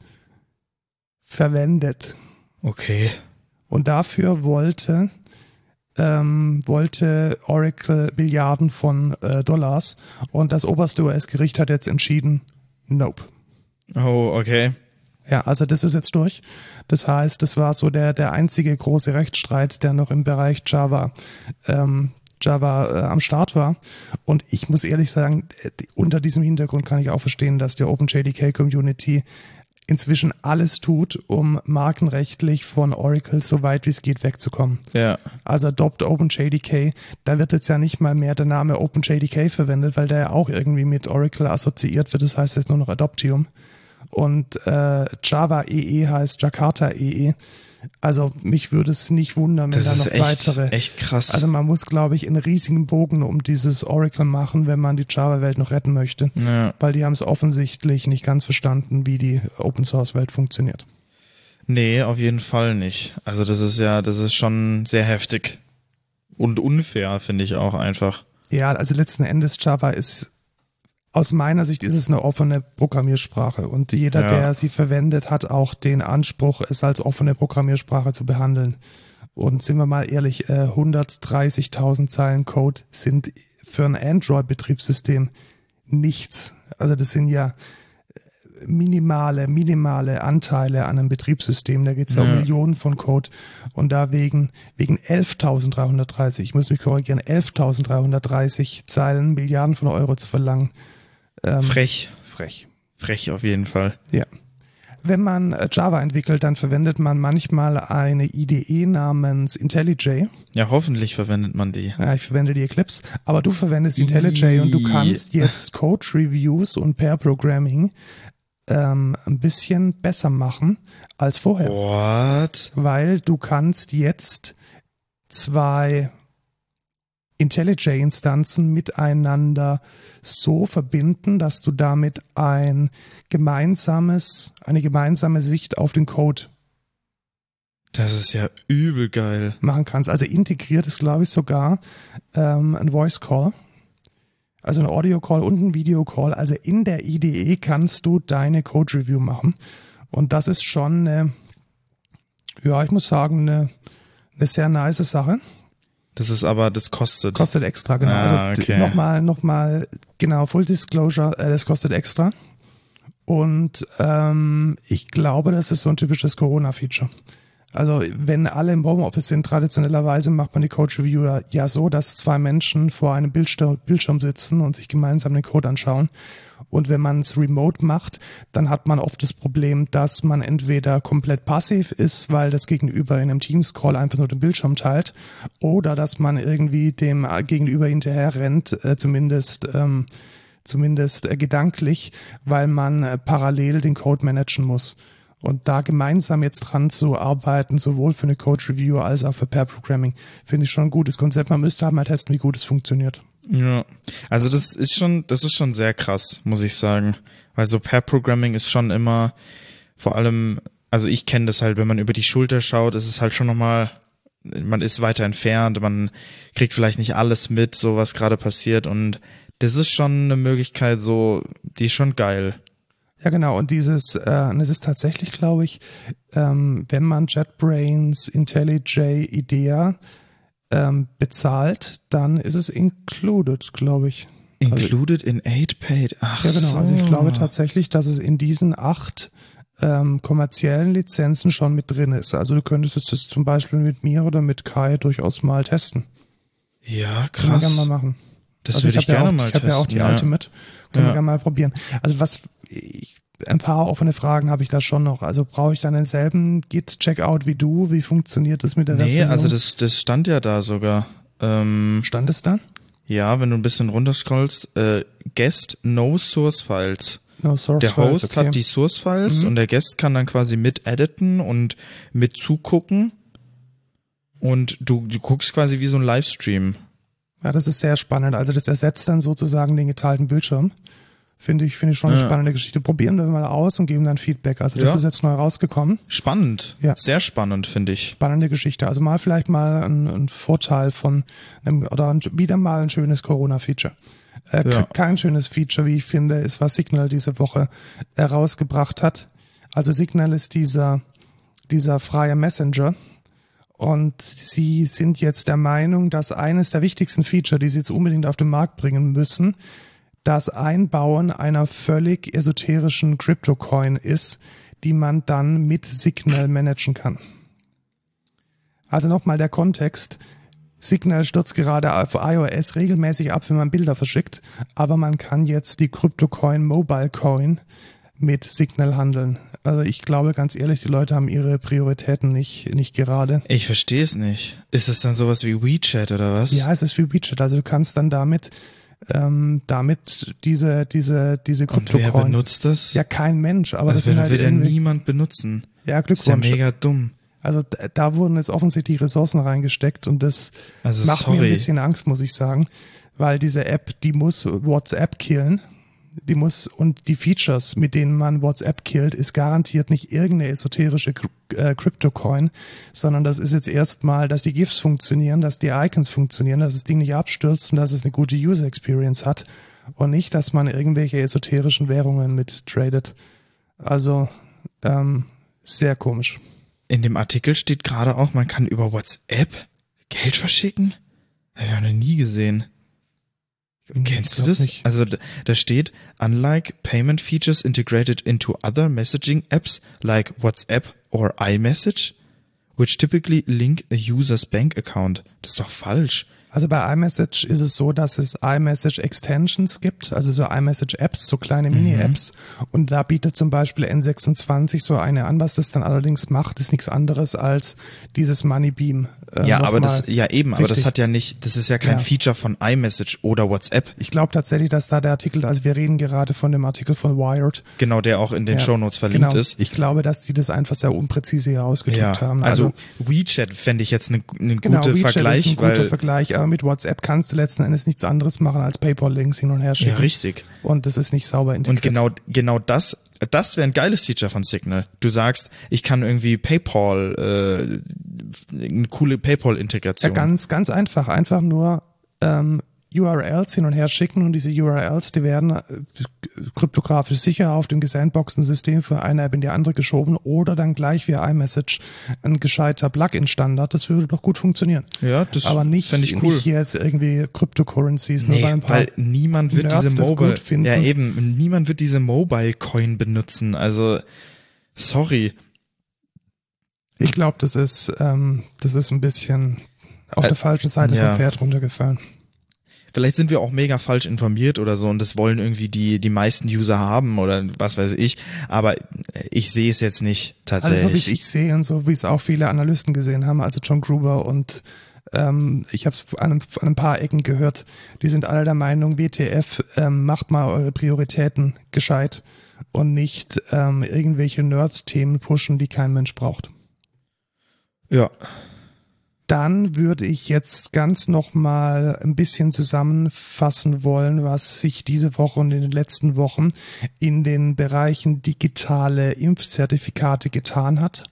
verwendet. Okay. Und dafür wollte, ähm, wollte Oracle Milliarden von äh, Dollars. Und das oberste US-Gericht hat jetzt entschieden, nope. Oh, okay. Ja, also das ist jetzt durch. Das heißt, das war so der, der einzige große Rechtsstreit, der noch im Bereich Java, ähm, Java äh, am Start war. Und ich muss ehrlich sagen, unter diesem Hintergrund kann ich auch verstehen, dass die OpenJDK-Community inzwischen alles tut, um markenrechtlich von Oracle so weit wie es geht wegzukommen. Ja. Also Adopt OpenJDK, da wird jetzt ja nicht mal mehr der Name OpenJDK verwendet, weil der ja auch irgendwie mit Oracle assoziiert wird. Das heißt jetzt nur noch Adoptium. Und äh, Java EE heißt Jakarta EE. Also mich würde es nicht wundern, wenn Das da noch echt, weitere. echt krass. Also man muss, glaube ich, einen riesigen Bogen um dieses Oracle machen, wenn man die Java-Welt noch retten möchte. ja. Weil die haben es offensichtlich nicht ganz verstanden, wie die Open-Source-Welt funktioniert. Nee, auf jeden Fall nicht. Also das ist ja, das ist schon sehr heftig. Und unfair, finde ich auch einfach. Ja, also letzten Endes Java ist aus meiner Sicht ist es eine offene Programmiersprache und jeder, Ja. der sie verwendet, hat auch den Anspruch, es als offene Programmiersprache zu behandeln. Und sind wir mal ehrlich, äh, 130.000 Zeilen Code sind für ein Android-Betriebssystem nichts. Also das sind ja äh, minimale, minimale Anteile an einem Betriebssystem. Da geht es ja, um Ja. Millionen von Code. Und da wegen, wegen 11.330, ich muss mich korrigieren, 11.330 Zeilen Milliarden von Euro zu verlangen. Ähm, Frech. frech. Frech auf jeden Fall. Ja. Wenn man äh, Java entwickelt, dann verwendet man manchmal eine IDE namens IntelliJ. Ja, hoffentlich verwendet man die. Ja, ich verwende die Eclipse, aber du verwendest IntelliJ und du kannst jetzt Code Reviews und Pair Programming ähm, ein bisschen besser machen als vorher, What? weil du kannst jetzt zwei IntelliJ-Instanzen miteinander so verbinden, dass du damit ein gemeinsames, eine gemeinsame Sicht auf den Code Das ist ja übel geil. machen kannst. Also integriert ist, glaube ich, sogar ähm, ein Voice Call. Also ein Audio Call und ein Video Call. Also in der IDE kannst du deine Code Review machen. Und das ist schon, eine, ja, ich muss sagen, eine, eine sehr nice Sache. Das ist aber, das kostet. Kostet extra, genau. Ah, also okay. nochmal, nochmal, genau, Full Disclosure, äh, das kostet extra. Und ähm, ich glaube, das ist so ein typisches Corona-Feature. Also wenn alle im Homeoffice sind, traditionellerweise macht man die Code Review ja- so, dass zwei Menschen vor einem Bildschirm, Bildschirm sitzen und sich gemeinsam den Code anschauen. Und wenn man es remote macht, dann hat man oft das Problem, dass man entweder komplett passiv ist, weil das Gegenüber in einem Teams-Call einfach nur den Bildschirm teilt, oder dass man irgendwie dem Gegenüber hinterher rennt, äh, zumindest ähm, zumindest äh, gedanklich, weil man äh, parallel den Code managen muss. Und da gemeinsam jetzt dran zu arbeiten, sowohl für eine Code Review als auch für Pair Programming, finde ich schon ein gutes Konzept. Man müsste halt mal testen, wie gut es funktioniert. Ja. Also das ist schon, das ist schon sehr krass, muss ich sagen. Weil so Pair Programming ist schon immer, vor allem, also ich kenne das halt, wenn man über die Schulter schaut, ist es halt schon nochmal, man ist weiter entfernt, man kriegt vielleicht nicht alles mit, so was gerade passiert und das ist schon eine Möglichkeit, so, die ist schon geil. Ja, genau. Und dieses, äh, und es ist tatsächlich, glaube ich, ähm, wenn man JetBrains, IntelliJ, IDEA ähm, bezahlt, dann ist es included, glaube ich. Included in 8 paid. Ach Ja, genau. so. Also ich glaube tatsächlich, dass es in diesen acht ähm, kommerziellen Lizenzen schon mit drin ist. Also du könntest es zum Beispiel mit mir oder mit Kai durchaus mal testen. Ja, Können wir gerne mal krass. machen. Das Also würde ich ja gerne auch, mal Ich habe testen. ja auch die ja. Ultimate. Können Ja. wir gerne mal probieren. Also was, ich, ein paar offene Fragen habe ich da schon noch. Also brauche ich dann denselben Git-Checkout wie du? Wie funktioniert das mit der Nee, Version? also das, das stand ja da sogar. Ähm, Stand es da? ja, wenn du ein bisschen runterscrollst, äh, Guest No Source Files. No source Der files, Host okay. hat die Source Files Mhm. und der Guest kann dann quasi mit editen und mit zugucken. Und du, du guckst quasi wie so ein Livestream. Ja, das ist sehr spannend. Also das ersetzt dann sozusagen den geteilten Bildschirm. Finde ich, finde ich schon eine Ja. spannende Geschichte. Probieren wir mal aus und geben dann Feedback. Also das Ja. ist jetzt neu rausgekommen. Spannend. Ja. Sehr spannend, finde ich. Spannende Geschichte. Also mal vielleicht mal ein, ein Vorteil von einem, oder ein, wieder mal ein schönes Corona-Feature. Äh, Ja. ke- Kein schönes Feature, wie ich finde, ist, was Signal diese Woche herausgebracht hat. Also Signal ist dieser, dieser freie Messenger. Und sie sind jetzt der Meinung, dass eines der wichtigsten Feature, die sie jetzt unbedingt auf den Markt bringen müssen, das Einbauen einer völlig esoterischen Crypto-Coin ist, die man dann mit Signal managen kann. Also nochmal der Kontext. Signal stürzt gerade auf iOS regelmäßig ab, wenn man Bilder verschickt, aber man kann jetzt die Crypto-Coin Mobile Coin mit Signal handeln. Also ich glaube ganz ehrlich, die Leute haben ihre Prioritäten nicht, nicht gerade. Ich verstehe es nicht. Ist es dann sowas wie WeChat oder was? Ja, es ist wie WeChat. Also du kannst dann damit, ähm, damit diese, diese, diese Und wer benutzt das? Ja, kein Mensch, aber das das wird, halt wird ja niemand benutzen. Ja, Das ist ja Glückwunsch. mega dumm. Also da, wurden jetzt offensichtlich Ressourcen reingesteckt und das Also macht mir ein sorry. bisschen Angst, muss ich sagen, weil diese App, die muss WhatsApp killen. Die muss und die Features, mit denen man WhatsApp killt, ist garantiert nicht irgendeine esoterische äh, Crypto-Coin, sondern das ist jetzt erstmal, dass die GIFs funktionieren, dass die Icons funktionieren, dass das Ding nicht abstürzt und dass es eine gute User Experience hat und nicht, dass man irgendwelche esoterischen Währungen mit tradet. Also ähm, sehr komisch. In dem Artikel steht gerade auch, man kann über WhatsApp Geld verschicken. Habe ich noch nie gesehen. Kennst du das? nicht. Also da, steht, unlike payment features integrated into other messaging apps like WhatsApp or iMessage, which typically link a user's bank account. Das ist doch falsch. Also bei iMessage ist es so, dass es iMessage Extensions gibt, also so iMessage Apps, so kleine Mhm. Mini-Apps. Und da bietet zum Beispiel N26 so eine an. Was das dann allerdings macht, ist nichts anderes als dieses Moneybeam. Äh, ja, aber das, ja eben, aber das Richtig. hat ja nicht, das ist ja kein Ja. Feature von iMessage oder WhatsApp. Ich glaube tatsächlich, dass da der Artikel, also wir reden gerade von dem Artikel von Wired. Genau, der auch in den Ja, Shownotes verlinkt genau. ist. Ich glaube, dass die das einfach sehr unpräzise hier ausgedrückt Ja, haben. also, WeChat fände ich jetzt eine ne Genau, gute WeChat Vergleich, ist ein guter Vergleich, aber mit WhatsApp kannst du letzten Endes nichts anderes machen als PayPal-Links hin und her ja schicken. richtig. und das ist nicht sauber integriert. Und genau genau das das wäre ein geiles Feature von Signal. Du sagst, ich kann irgendwie PayPal äh, eine coole PayPal Ja, ganz, ganz einfach. Einfach nur ähm, URLs hin und her schicken und diese URLs, die werden äh, kryptografisch sicher auf dem gesandboxten System von einer App in die andere geschoben oder dann gleich via iMessage ein gescheiter Plugin-Standard. Das würde doch gut funktionieren. ja, das Aber nicht, ich cool. nicht jetzt irgendwie Cryptocurrencies, nur bei Nee, ein paar. weil niemand wird Nerds diese Mobile. Ja, eben, niemand wird diese Mobile Coin benutzen. Also sorry. Ich glaube, das ist, ähm, das ist ein bisschen auf Äh, der falschen Seite ja. vom Pferd runtergefallen. Vielleicht sind wir auch mega falsch informiert oder so und das wollen irgendwie die, die meisten User haben oder was weiß ich. Aber ich sehe es jetzt nicht Also tatsächlich. so wie ich, ich sehe und so wie es auch viele Analysten gesehen haben, also John Gruber und ähm, ich habe es an, an ein paar Ecken gehört, die sind alle der Meinung, WTF, ähm, macht mal eure Prioritäten gescheit und nicht ähm, irgendwelche Nerd-Themen pushen, die kein Mensch braucht. ja. Dann würde ich jetzt ganz nochmal ein bisschen zusammenfassen wollen, was sich diese Woche und in den letzten Wochen in den Bereichen digitale Impfzertifikate getan hat.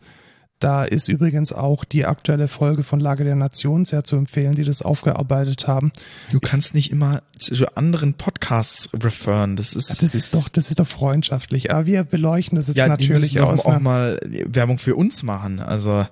Da ist übrigens auch die aktuelle Folge von Lage der Nation sehr zu empfehlen, die das aufgearbeitet haben. Du kannst nicht immer zu anderen Podcasts referen. Das ist. Das ist doch, das ist doch freundschaftlich. Aber wir beleuchten das jetzt ja, natürlich die müssen auch, auch mal Werbung für uns machen. Also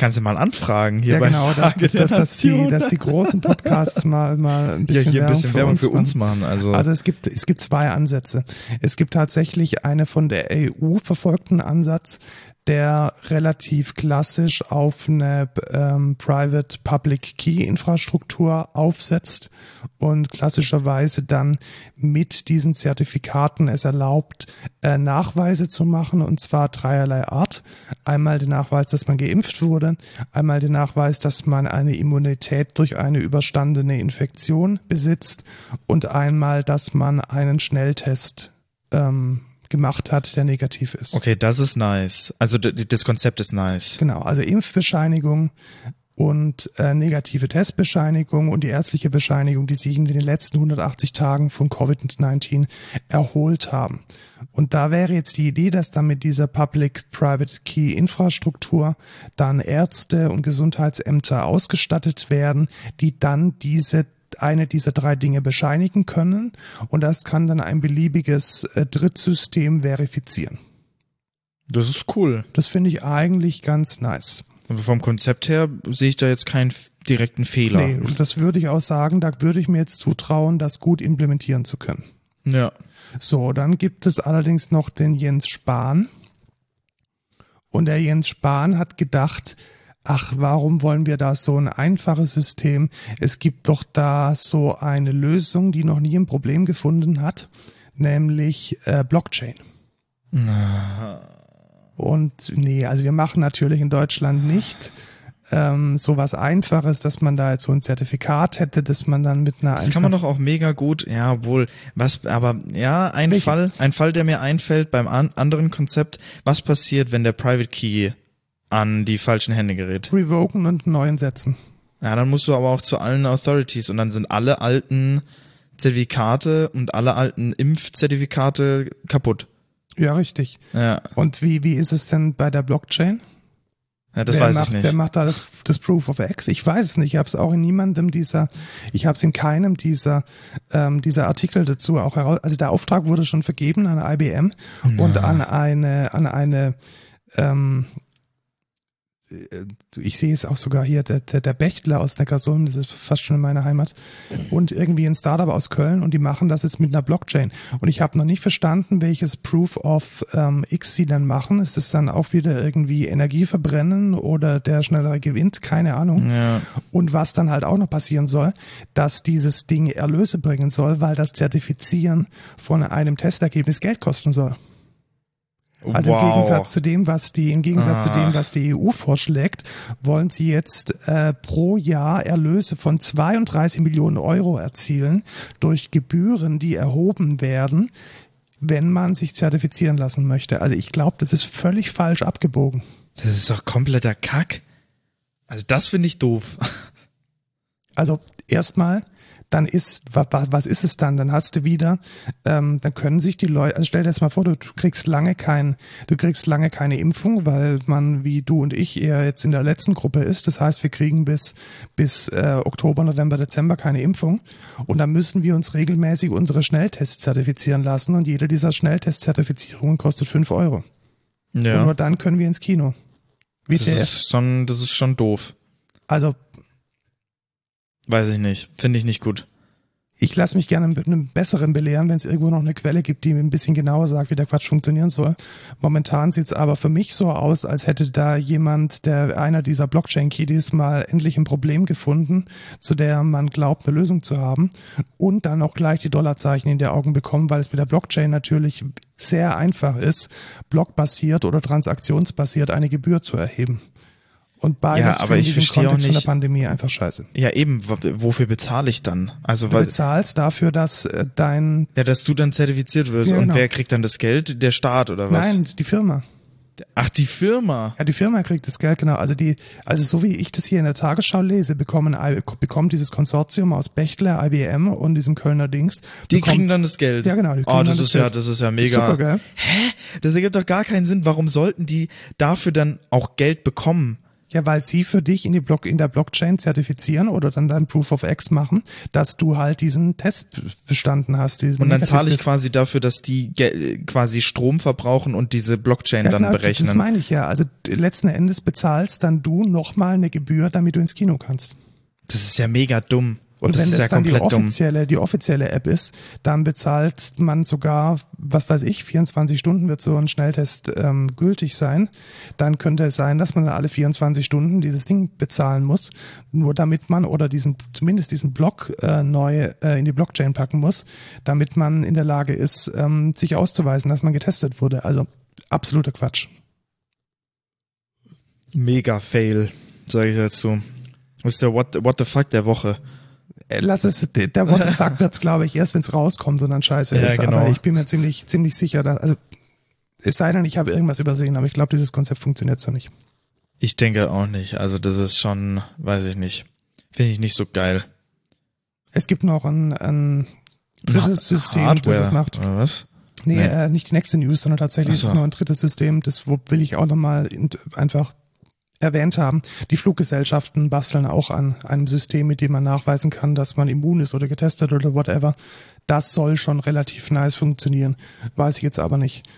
kannst du mal anfragen hier ja, bei genau, da, Lage der da, dass, die, dass die großen Podcasts mal, mal ein ja, bisschen, hier ein bisschen Werbung für uns machen. machen. Also, Also es gibt, es gibt zwei Ansätze. Es gibt tatsächlich eine von der EU verfolgten Ansatz, der relativ klassisch auf eine ähm, Private Public Key Infrastruktur aufsetzt und klassischerweise dann mit diesen Zertifikaten es erlaubt, äh, Nachweise zu machen und zwar dreierlei Art. Einmal den Nachweis, dass man geimpft wurde, einmal den Nachweis, dass man eine Immunität durch eine überstandene Infektion besitzt und einmal, dass man einen Schnelltest ähm, gemacht hat, der negativ ist. okay, das ist nice. Also das Konzept ist nice. Genau, also Impfbescheinigung und äh, negative Testbescheinigung und die ärztliche Bescheinigung, die sich in den letzten 180 Tagen von Covid-19 erholt haben. Und da wäre jetzt die Idee, dass dann mit dieser Public-Private Key-Infrastruktur dann Ärzte und Gesundheitsämter ausgestattet werden, die dann diese eine dieser drei Dinge bescheinigen können und das kann dann ein beliebiges äh, Drittsystem verifizieren. Das ist cool. Das finde ich eigentlich ganz nice. Also vom Konzept her sehe ich da jetzt keinen direkten Fehler. Nee, und das würde ich auch sagen, da würde ich mir jetzt zutrauen, das gut implementieren zu können. Ja. So, dann gibt es allerdings noch den Jens Spahn. Und der Jens Spahn hat gedacht, ach, warum wollen wir da so ein einfaches System? Es gibt doch da so eine Lösung, die noch nie ein Problem gefunden hat, nämlich äh, Blockchain. Und nee, also wir machen natürlich in Deutschland nicht ähm, so was Einfaches, dass man da jetzt so ein Zertifikat hätte, dass man dann mit einer Das kann man doch auch mega gut, ja, wohl, was, aber ja, ein Welche? Fall, ein Fall, der mir einfällt beim an, anderen Konzept, was passiert, wenn der Private Key an die falschen Hände gerät? revoken und einen neuen setzen. Ja, dann musst du aber auch zu allen Authorities und dann sind alle alten Zertifikate und alle alten Impfzertifikate kaputt. Ja, richtig. Ja, Und wie, wie ist es denn bei der Blockchain? ja das wer weiß macht, ich nicht. Wer macht da das, das Proof of X? Ich weiß es nicht. Ich habe es auch in niemandem dieser, ich habe es in keinem dieser, ähm, dieser Artikel dazu auch heraus. Also der Auftrag wurde schon vergeben an IBM und an eine, an eine, ähm, äh, ich sehe es auch sogar hier, der, der, der Bechtler aus Neckarsulm, das ist fast schon in meiner Heimat, und irgendwie ein Startup aus Köln und die machen das jetzt mit einer Blockchain. Und ich habe noch nicht verstanden, welches Proof of ähm, X sie dann machen. Ist es dann auch wieder irgendwie Energie verbrennen oder der schnellere gewinnt? Keine Ahnung. Ja, Und was dann halt auch noch passieren soll, dass dieses Ding Erlöse bringen soll, weil das Zertifizieren von einem Testergebnis Geld kosten soll. Also wow. im Gegensatz zu dem, was die, im Gegensatz zu Ah. dem, was die EU vorschlägt, wollen sie jetzt äh, pro Jahr Erlöse von 32 Millionen Euro erzielen durch Gebühren, die erhoben werden, wenn man sich zertifizieren lassen möchte. Also ich glaube, das ist völlig falsch abgebogen. Das ist doch kompletter Kack. Also das finde ich doof. Also erstmal, dann ist, wa, wa, was ist es dann? Dann hast du wieder, ähm, dann können sich die Leute, also stell dir jetzt mal vor, du, du kriegst lange kein, du kriegst lange keine Impfung, weil man wie du und ich eher jetzt in der letzten Gruppe ist. Das heißt, wir kriegen bis, bis äh, Oktober, November, Dezember keine Impfung. Und dann müssen wir uns regelmäßig unsere Schnelltests zertifizieren lassen und jede dieser Schnelltestzertifizierungen kostet fünf Euro. Und Ja. nur dann können wir ins Kino. Das WTF. ist schon, das ist schon doof. Also Weiß ich nicht. Finde ich nicht gut. ich lasse mich gerne mit einem besseren belehren, wenn es irgendwo noch eine Quelle gibt, die mir ein bisschen genauer sagt, wie der Quatsch funktionieren soll. Momentan sieht es aber für mich so aus, als hätte da jemand, der einer dieser Blockchain-Kiddies mal endlich ein Problem gefunden, zu der man glaubt, eine Lösung zu haben und dann auch gleich die Dollarzeichen in die Augen bekommen, weil es mit der Blockchain natürlich sehr einfach ist, blockbasiert oder transaktionsbasiert eine Gebühr zu erheben. Und beides Ja, aber ich verstehe auch Kontext von der nicht- Pandemie einfach scheiße. Ja, eben, wofür bezahle ich dann? Also, Du weil, bezahlst dafür, dass äh, dein ja, dass du dann zertifiziert wirst Ja, und genau. wer kriegt dann das Geld? Der Staat oder was? Nein, die Firma. Ach, die Firma. Ja, die Firma kriegt das Geld, genau. Also die, also so wie ich das hier in der Tagesschau lese, bekommen, bekommt dieses Konsortium aus Bechtle, IBM und diesem Kölner Dings. Die bekommt, kriegen dann das Geld. Ja, genau. Die oh, das ist ja, das ist ja mega. Super, gell? Hä? Das ergibt doch gar keinen Sinn. Warum sollten die dafür dann auch Geld bekommen? Ja, weil sie für dich in, die Block, in der Blockchain zertifizieren oder dann dein Proof of X machen, dass du halt diesen Test bestanden hast. Und dann zahle ich quasi dafür, dass die quasi Strom verbrauchen und diese Blockchain ja, dann genau, berechnen. Das meine ich ja. Also letzten Endes bezahlst dann du nochmal eine Gebühr, damit du ins Kino kannst. Das ist ja mega dumm. Und das wenn das ja dann die offizielle, die offizielle App ist, dann bezahlt man sogar, was weiß ich, 24 Stunden wird so ein Schnelltest ähm, gültig sein. Dann könnte es sein, dass man alle 24 Stunden dieses Ding bezahlen muss, nur damit man oder diesen zumindest diesen Block äh, neu äh, in die Blockchain packen muss, damit man in der Lage ist, ähm, sich auszuweisen, dass man getestet wurde. Also absoluter Quatsch. Mega Fail, sage ich dazu. Das ist der What, What the fuck der Woche. Äh, lass es, der What the fuck wird's, glaube ich, erst wenn es rauskommt und dann scheiße ja, ist. Genau. Aber ich bin mir ziemlich, ziemlich sicher, dass, also es sei denn, ich habe irgendwas übersehen, aber ich glaube, dieses Konzept funktioniert so nicht. Ich denke auch nicht. Also das ist schon, weiß ich nicht. Finde ich nicht so geil. Es gibt noch ein, ein drittes System, Hardware, das es macht. Oder was? Nee, nee. Äh, nicht die nächste News, sondern tatsächlich so. noch ein drittes System, das will ich auch nochmal einfach erwähnt haben, die Fluggesellschaften basteln auch an einem System, mit dem man nachweisen kann, dass man immun ist oder getestet oder whatever. Das soll schon relativ nice funktionieren. Weiß ich jetzt aber nicht.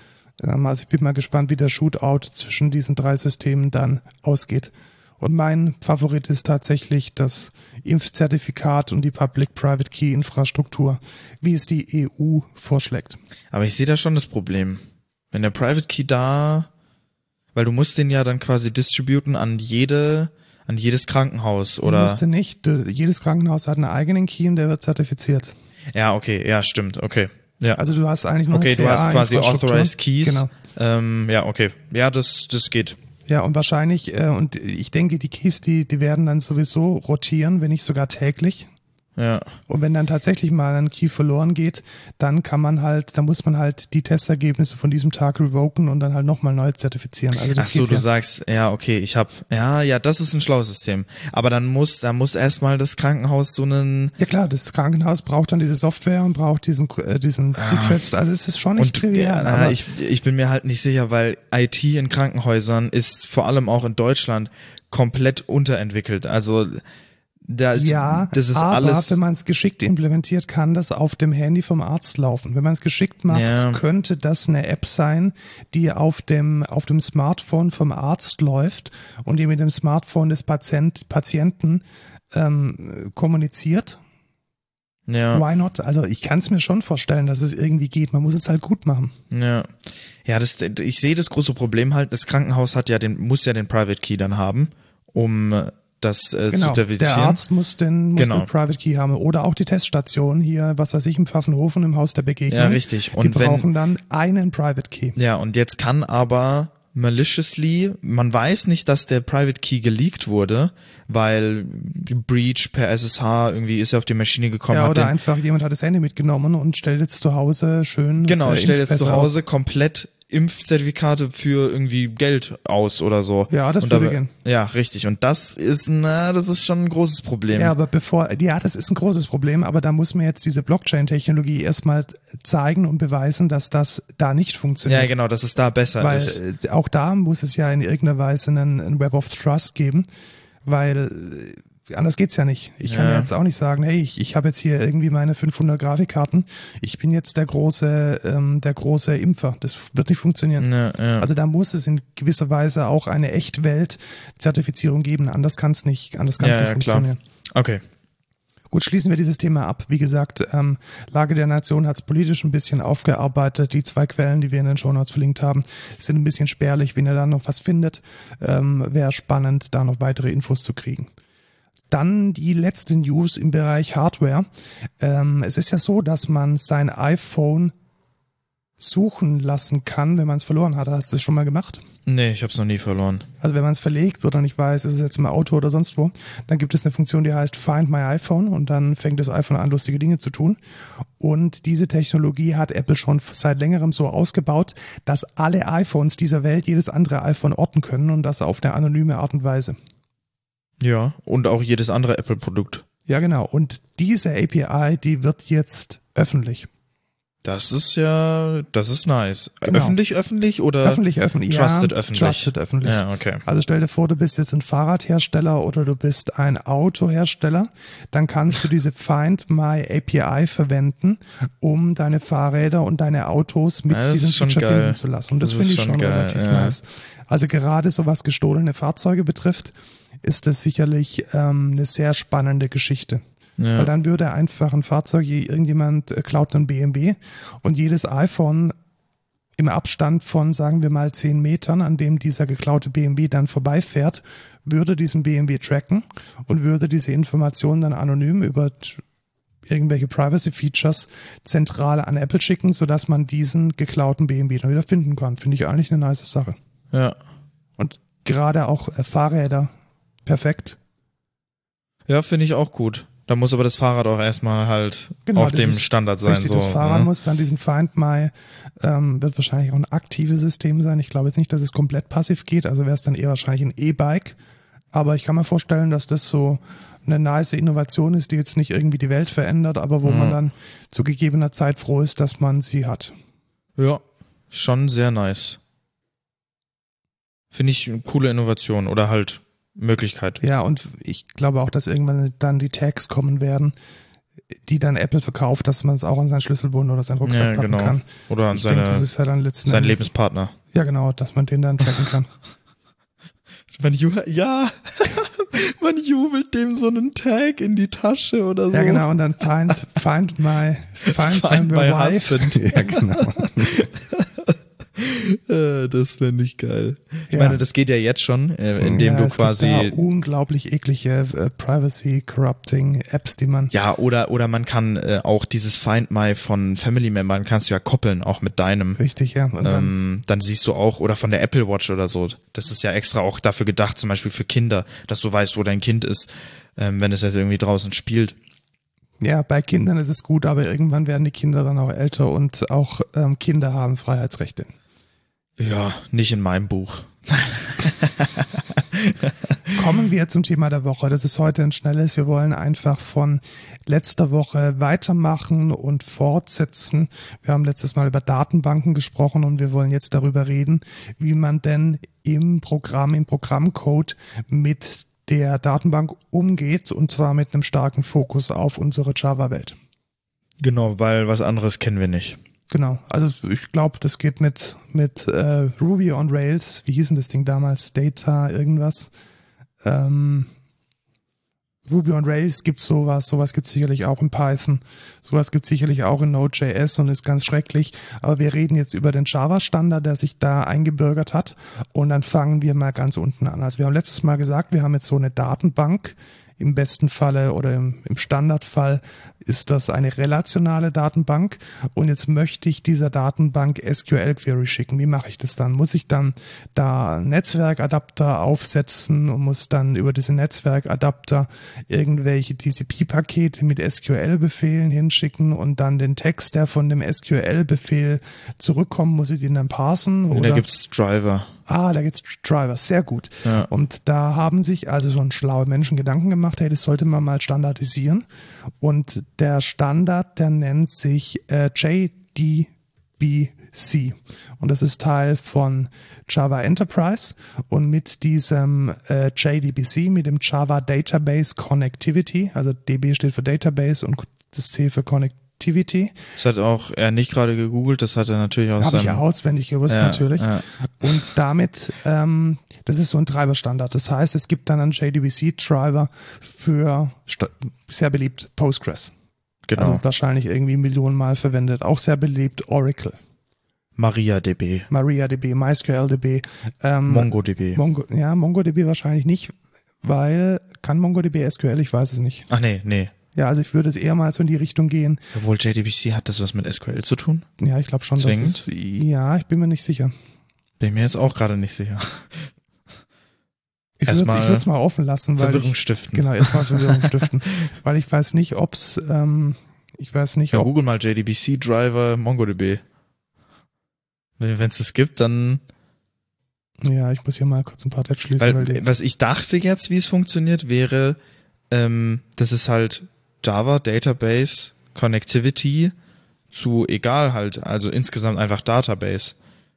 Ähm, also ich bin mal gespannt, wie der Shootout zwischen diesen drei Systemen dann ausgeht. Und mein Favorit ist tatsächlich das Impfzertifikat und die Public-Private Key-Infrastruktur, wie es die EU vorschlägt. Aber ich sehe da schon das Problem. Wenn der Private Key da weil du musst den ja dann quasi distributen an jede, an jedes Krankenhaus, oder? Du musst nicht. Jedes Krankenhaus hat einen eigenen Key und der wird zertifiziert. Ja, okay, ja, stimmt, okay. Ja. Also du hast eigentlich nur Okay, du hast quasi Authorized Keys. Genau. Ähm, ja, okay. Ja, das, das geht. Ja, und wahrscheinlich, äh, und ich denke, die Keys, die, die werden dann sowieso rotieren, wenn nicht sogar täglich. Ja. Und wenn dann tatsächlich mal ein Key verloren geht, dann kann man halt, dann muss man halt die Testergebnisse von diesem Tag revoken und dann halt nochmal neu zertifizieren. Also Ach so, du ja. sagst, ja, okay, ich habe, ja, ja, das ist ein schlaues System. Aber dann muss, da muss erstmal das Krankenhaus so einen. Ja klar, das Krankenhaus braucht dann diese Software und braucht diesen, äh, diesen ah. Secrets. Also es ist schon nicht und, trivial. Ja, ich, ich bin mir halt nicht sicher, weil IT in Krankenhäusern ist vor allem auch in Deutschland komplett unterentwickelt. Also da ist, ja, das ist aber alles. wenn man es geschickt implementiert, kann das auf dem Handy vom Arzt laufen. Wenn man es geschickt macht, ja. könnte das eine App sein, die auf dem, auf dem Smartphone vom Arzt läuft und die mit dem Smartphone des Patient, Patienten ähm, kommuniziert. Ja. Why not? Also ich kann es mir schon vorstellen, dass es irgendwie geht. Man muss es halt gut machen. Ja. Ja, das, ich sehe das große Problem halt, das Krankenhaus hat ja den, muss ja den Private Key dann haben, um das äh, genau, zu zertifizieren. Der Arzt muss den, muss Genau. den Private Key haben. Oder auch die Teststation hier, was weiß ich, im Pfaffenhofen, im Haus der Begegnung. Ja, richtig. Und die wenn- brauchen dann einen Private Key. Ja, und jetzt kann aber maliciously, man weiß nicht, dass der Private Key geleakt wurde, weil Breach per SSH irgendwie ist er auf die Maschine gekommen. Ja, oder einfach jemand hat das Handy mitgenommen und stellt jetzt zu Hause schön. genau, äh, stellt jetzt zu Hause komplett Impfzertifikate für irgendwie Geld aus oder so. Ja, das würde gehen. Ja, richtig. Und das ist, na, das ist schon ein großes Problem. Ja, aber bevor, ja, das ist ein großes Problem, aber da muss man jetzt diese Blockchain-Technologie erstmal zeigen und beweisen, dass das da nicht funktioniert. Ja, genau, dass es da besser Weil ist. äh, auch da muss es ja in irgendeiner Weise einen, einen Web of Trust geben, weil äh, anders geht's ja nicht. Ich kann Ja. jetzt auch nicht sagen, hey, ich, ich habe jetzt hier irgendwie meine 500 Grafikkarten, ich bin jetzt der große, ähm, der große Impfer. Das wird nicht funktionieren. Ja, ja. Also da muss es in gewisser Weise auch eine Echtwelt-Zertifizierung geben. Anders kann es nicht, anders kann's nicht ja, klar. funktionieren. okay. Gut, schließen wir dieses Thema ab. Wie gesagt, ähm, Lage der Nation hat es politisch ein bisschen aufgearbeitet. Die zwei Quellen, die wir in den Shownotes verlinkt haben, sind ein bisschen spärlich. Wenn ihr da noch was findet, ähm, wäre spannend, da noch weitere Infos zu kriegen. Dann die letzte News im Bereich Hardware. Ähm, es ist ja so, dass man sein iPhone suchen lassen kann, wenn man es verloren hat. Hast du das schon mal gemacht? Nee, ich habe es noch nie verloren. Also wenn man es verlegt oder nicht weiß, ist es jetzt im Auto oder sonst wo, dann gibt es eine Funktion, die heißt Find My iPhone und dann fängt das iPhone an, lustige Dinge zu tun. Und diese Technologie hat Apple schon seit längerem so ausgebaut, dass alle iPhones dieser Welt jedes andere iPhone orten können und das auf eine anonyme Art und Weise. Ja, und auch jedes andere Apple-Produkt. Ja, genau. Und diese API, die wird jetzt öffentlich. Das ist ja, das ist nice. Genau. Öffentlich, öffentlich oder Öffentlich, öffentlich. trusted ja, öffentlich? Trusted öffentlich. Ja, okay. Also stell dir vor, du bist jetzt ein Fahrradhersteller oder du bist ein Autohersteller, dann kannst du diese Find My API verwenden, um deine Fahrräder und deine Autos mit Ja, diesem Feature geil. finden zu lassen. Und das, Das finde ich schon schon relativ ja. nice. Also gerade so was gestohlene Fahrzeuge betrifft, ist das sicherlich ähm, eine sehr spannende Geschichte. Weil Ja. dann würde einfach ein Fahrzeug, irgendjemand äh, klaut einen BMW und jedes iPhone im Abstand von, sagen wir mal, 10 Metern, an dem dieser geklaute BMW dann vorbeifährt, würde diesen BMW tracken und würde diese Informationen dann anonym über irgendwelche Privacy-Features zentral an Apple schicken, sodass man diesen geklauten BMW dann wieder finden kann. Finde ich eigentlich eine nice Sache. ja. Und gerade auch äh, Fahrräder, perfekt. Ja, finde ich auch gut. Da muss aber das Fahrrad auch erstmal halt Genau, auf dem ist Standard sein. Richtig, so, das Fahrrad ne? muss dann diesen Find My, ähm, wird wahrscheinlich auch ein aktives System sein. Ich glaube jetzt nicht, dass es komplett passiv geht, also wäre es dann eher wahrscheinlich ein E-Bike. Aber ich kann mir vorstellen, dass das so eine nice Innovation ist, die jetzt nicht irgendwie die Welt verändert, aber wo Mhm. man dann zu gegebener Zeit froh ist, dass man sie hat. Ja, schon sehr nice. Finde ich eine coole Innovation oder halt Möglichkeit. Ja, und ich glaube auch, dass irgendwann dann die Tags kommen werden, die dann Apple verkauft, dass man es auch an seinen Schlüsselbund oder seinen Rucksack Ja, packen genau. kann. Oder an Ich denke, seine, das ist ja dann letzten seinen Endes- Lebenspartner. Ja, genau, dass man den dann tracken kann. Man ja, man jubelt dem so einen Tag in die Tasche oder so. Ja, genau, und dann find, find my, find, Find my, my wife. husband. Ja, genau. Äh, das fände ich geil. Ich Ja. meine, das geht ja jetzt schon, äh, indem ja, du quasi unglaublich eklige äh, Privacy-Corrupting-Apps, die man. Ja, oder, oder man kann äh, auch dieses Find My von Family Membern kannst du ja koppeln, auch mit deinem. Richtig, ja. Dann, Ähm, dann siehst du auch, oder von der Apple Watch oder so. Das ist ja extra auch dafür gedacht, zum Beispiel für Kinder, dass du weißt, wo dein Kind ist, ähm, wenn es jetzt irgendwie draußen spielt. ja, bei Kindern ist es gut, aber irgendwann werden die Kinder dann auch älter und auch ähm, Kinder haben Freiheitsrechte. Ja, nicht in meinem Buch. Kommen wir zum Thema der Woche. Das ist heute ein schnelles. Wir wollen einfach von letzter Woche weitermachen und fortsetzen. Wir haben letztes Mal über Datenbanken gesprochen und wir wollen jetzt darüber reden, wie man denn im Programm, im Programmcode mit der Datenbank umgeht und zwar mit einem starken Fokus auf unsere Java-Welt. Genau, weil was anderes kennen wir nicht. Genau, also ich glaube, das geht mit, mit äh, Ruby on Rails, wie hieß denn das Ding damals? Data, irgendwas. Ähm, Ruby on Rails gibt sowas, sowas gibt sicherlich auch in Python, sowas gibt sicherlich auch in Node.js und ist ganz schrecklich. Aber wir reden jetzt über den Java-Standard, der sich da eingebürgert hat. Und dann fangen wir mal ganz unten an. Also wir haben letztes Mal gesagt, wir haben jetzt so eine Datenbank. Im besten Falle oder im, im Standardfall ist das eine relationale Datenbank. Und jetzt möchte ich dieser Datenbank SQL-Query schicken. Wie mache ich das dann? Muss ich dann da Netzwerkadapter aufsetzen und muss dann über diese Netzwerkadapter irgendwelche TCP-Pakete mit SQL-Befehlen hinschicken und dann den Text, der von dem SQL-Befehl zurückkommt, muss ich den dann parsen? Und Oder? da gibt's Driver. Ah, da gibt's Driver, sehr gut. Ja. Und da haben sich also schon schlaue Menschen Gedanken gemacht, hey, das sollte man mal standardisieren. Und der Standard, der nennt sich äh, JDBC. Und das ist Teil von Java Enterprise. Und mit diesem äh, JDBC, mit dem Java Database Connectivity, also DB steht für Database und das C für Connectivity, Das hat auch er nicht gerade gegoogelt, das hat er natürlich aus habe ich ja auswendig gewusst Ja, natürlich. ja. Und damit, ähm, das ist so ein Treiberstandard. Das heißt, es gibt dann einen JDBC-Treiber für, sehr beliebt, Postgres. genau. Also wahrscheinlich irgendwie Millionenmal verwendet. Auch sehr beliebt Oracle, MariaDB, MariaDB, MySQLDB. Ähm, MongoDB. Mongo, ja, MongoDB wahrscheinlich nicht, weil, kann MongoDB SQL? Ich weiß es nicht. Ach nee, nee. Ja, also ich würde es eher mal so in die Richtung gehen. Obwohl JDBC hat das was mit SQL zu tun? Ja, ich glaube schon. Zwingend? Es, ja, ich bin mir nicht sicher. Bin mir jetzt auch gerade nicht sicher. Ich würde es mal offen lassen, weil Verwirrung ich, stiften. genau, erstmal Verwirrung stiften, weil ich weiß nicht, ob's, ähm, ich weiß nicht, Ja, ob, google mal JDBC Driver MongoDB. Wenn es das gibt, dann ja, ich muss hier mal kurz ein paar Tabs schließen, weil, was ich dachte jetzt, wie es funktioniert, wäre, ähm, das ist halt Java Database Connectivity zu egal halt, also insgesamt einfach Database.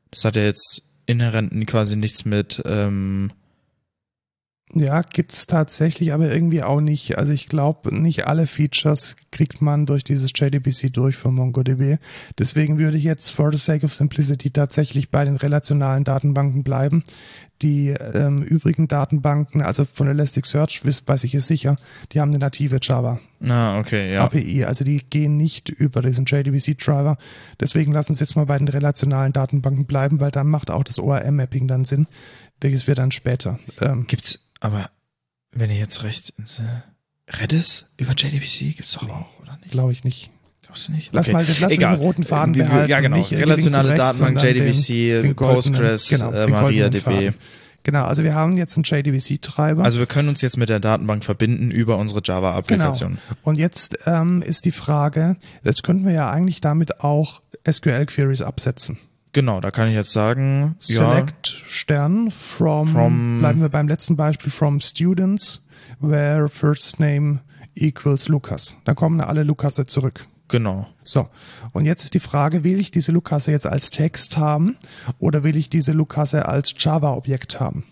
Das hat ja jetzt inhärent quasi nichts mit, ähm, ja, gibt's tatsächlich, aber irgendwie auch nicht. Also ich glaube, nicht alle Features kriegt man durch dieses JDBC durch von MongoDB. Deswegen würde ich jetzt for the sake of simplicity tatsächlich bei den relationalen Datenbanken bleiben. Die ähm, übrigen Datenbanken, also von Elasticsearch, weiß ich es sicher, die haben eine native Java na, okay, ja. API. Also die gehen nicht über diesen JDBC-Driver. Deswegen lassen uns jetzt mal bei den relationalen Datenbanken bleiben, weil dann macht auch das ORM-Mapping dann Sinn, welches wir dann später. Ähm, Gibt's, aber wenn ihr jetzt recht, äh, Redis über JDBC gibt's doch auch, oder nicht? Glaube ich nicht. Glaubst du nicht? Lass mal lass Egal. den roten Faden Wir- wir- behalten. Ja, genau. nicht Relationale Datenbank, JDBC, den- den Postgres, genau, äh, MariaDB. Faden. Genau, also wir haben jetzt einen JDBC-Treiber. Also wir können uns jetzt mit der Datenbank verbinden über unsere Java-Applikation. Und jetzt ähm, ist die Frage, jetzt könnten wir ja eigentlich damit auch SQL-Queries absetzen. Genau, da kann ich jetzt sagen, ja, Select Stern from, From- bleiben wir beim letzten Beispiel, from students, where first name equals Lukas. Da kommen alle Lukasse zurück. genau. So, und jetzt ist die Frage, will ich diese Lukasse jetzt als Text haben oder will ich diese Lukasse als Java-Objekt haben?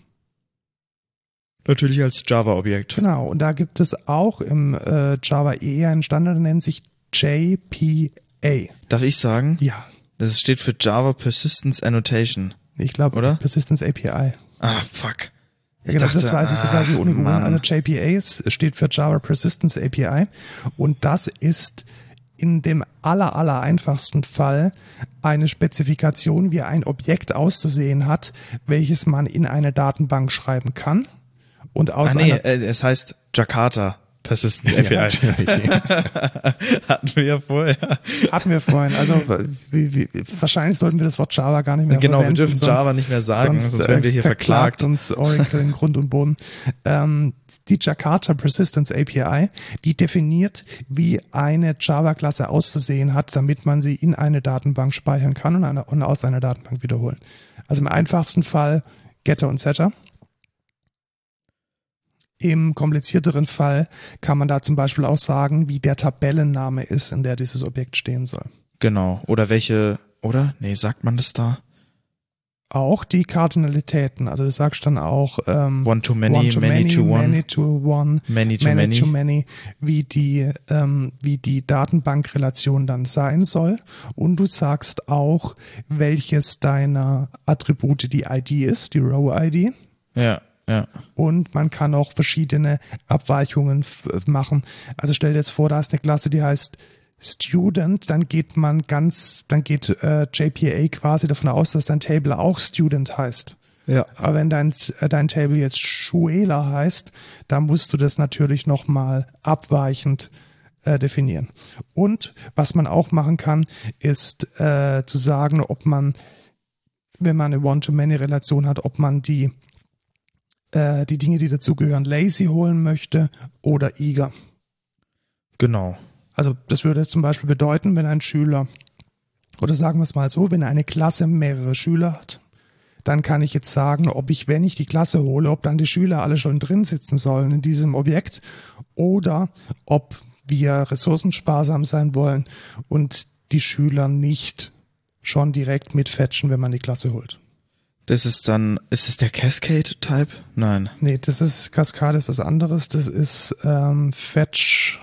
Natürlich als Java-Objekt. Genau, und da gibt es auch im äh, Java EE einen Standard, der nennt sich JPA. Darf ich sagen? Ja, Das steht für Java Persistence Annotation. ich glaube, Oder? Persistence API. Ah, fuck. Ja, genau, das weiß ich, das weiß ich ohne ach, Google. Also JPA steht für Java Persistence API und das ist in dem aller, aller einfachsten Fall eine Spezifikation, wie ein Objekt auszusehen hat, welches man in eine Datenbank schreiben kann und aus Ah, nee, äh, es heißt Jakarta Persistence API. natürlich. Hatten wir ja vorher. hatten wir vorhin. Also wie, wie, wahrscheinlich sollten wir das Wort Java gar nicht mehr Genau, wir verwenden. dürfen sonst- Java nicht mehr sagen, sonst werden wir hier verklagt. uns Oracle in Grund und Boden. Ähm, die Jakarta Persistence API, die definiert, wie eine Java-Klasse auszusehen hat, damit man sie in eine Datenbank speichern kann und, eine, und aus einer Datenbank wiederholen. Also im einfachsten Fall Getter und Setter. Im komplizierteren Fall kann man da zum Beispiel auch sagen, wie der Tabellenname ist, in der dieses Objekt stehen soll. Genau. Oder welche, oder? Nee, sagt man das da? Auch die Kardinalitäten, also du sagst dann auch ähm, One to many, one to many, to one, many to one, many to many, many. to many, wie die, ähm, wie die Datenbankrelation dann sein soll. Und du sagst auch, welches deiner Attribute die ID ist, die Row-ID. Ja, ja. Und man kann auch verschiedene Abweichungen machen. Also stell dir jetzt vor, da ist eine Klasse, die heißt Student, dann geht man ganz, dann geht äh, JPA quasi davon aus, dass dein Table auch Student heißt. Ja. Aber wenn dein, äh, dein Table jetzt Schuela heißt, dann musst du das natürlich nochmal abweichend äh, definieren. Und was man auch machen kann, ist äh, zu sagen, ob man, wenn man eine One-to-Many-Relation hat, ob man die, äh, die Dinge, die dazugehören, lazy holen möchte oder eager. Genau. Also das würde zum Beispiel bedeuten, wenn ein Schüler, oder sagen wir es mal so, wenn eine Klasse mehrere Schüler hat, dann kann ich jetzt sagen, ob ich, wenn ich die Klasse hole, ob dann die Schüler alle schon drin sitzen sollen in diesem Objekt oder ob wir ressourcensparsam sein wollen und die Schüler nicht schon direkt mitfetchen, wenn man die Klasse holt. Das ist dann, ist es der Cascade-Type? Nein. Nee, das ist Kaskade ist was anderes. Das ist ähm, Fetch,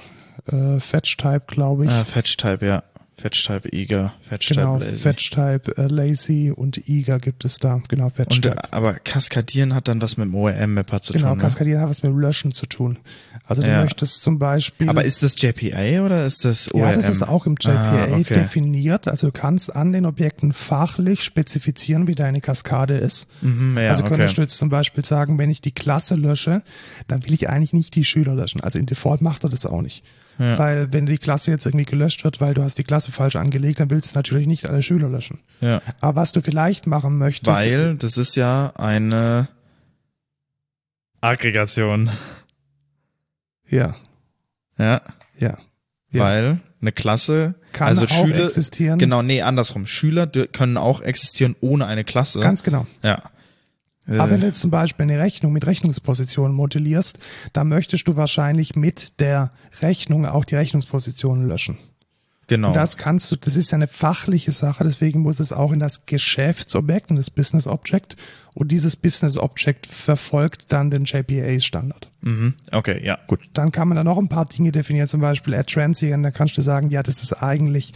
äh, Fetch-Type, glaube ich. Ah, Fetch-Type, ja. Fetch-Type Eager, Fetch-Type Genau, Lazy. Fetch-Type äh, Lazy und Eager gibt es da. Genau, Und, Fetch-Type. äh, aber Kaskadieren hat dann was mit dem ORM-Mapper zu Genau, tun. Ne? Kaskadieren hat was mit dem Löschen zu tun. Also du Ja. möchtest zum Beispiel. Aber ist das JPA oder ist das ORM? ja, das ist auch im JPA Ah, okay. definiert. Also du kannst an den Objekten fachlich spezifizieren, wie deine Kaskade ist. Mhm, ja, also könntest okay. du jetzt zum Beispiel sagen, wenn ich die Klasse lösche, dann will ich eigentlich nicht die Schüler löschen. Also im Default macht er das auch nicht. Ja. Weil wenn die Klasse jetzt irgendwie gelöscht wird, weil du hast die Klasse falsch angelegt, dann willst du natürlich nicht alle Schüler löschen. Ja. Aber was du vielleicht machen möchtest. Weil das ist ja eine Aggregation. Ja. Ja. Ja. ja. Weil eine Klasse kann also auch Schüler, existieren. Genau, nee, andersrum. Schüler können auch existieren ohne eine Klasse. Ganz genau. Ja. Aber wenn du jetzt zum Beispiel eine Rechnung mit Rechnungspositionen modellierst, dann möchtest du wahrscheinlich mit der Rechnung auch die Rechnungspositionen löschen. Genau. Und das kannst du, das ist ja eine fachliche Sache, deswegen muss es auch in das Geschäftsobjekt, in das Business Object. Und dieses Business Object verfolgt dann den JPA-Standard. Mhm. Okay, ja. Gut. Dann kann man da noch ein paar Dinge definieren, zum Beispiel Add Transient, da kannst du sagen, ja, das ist eigentlich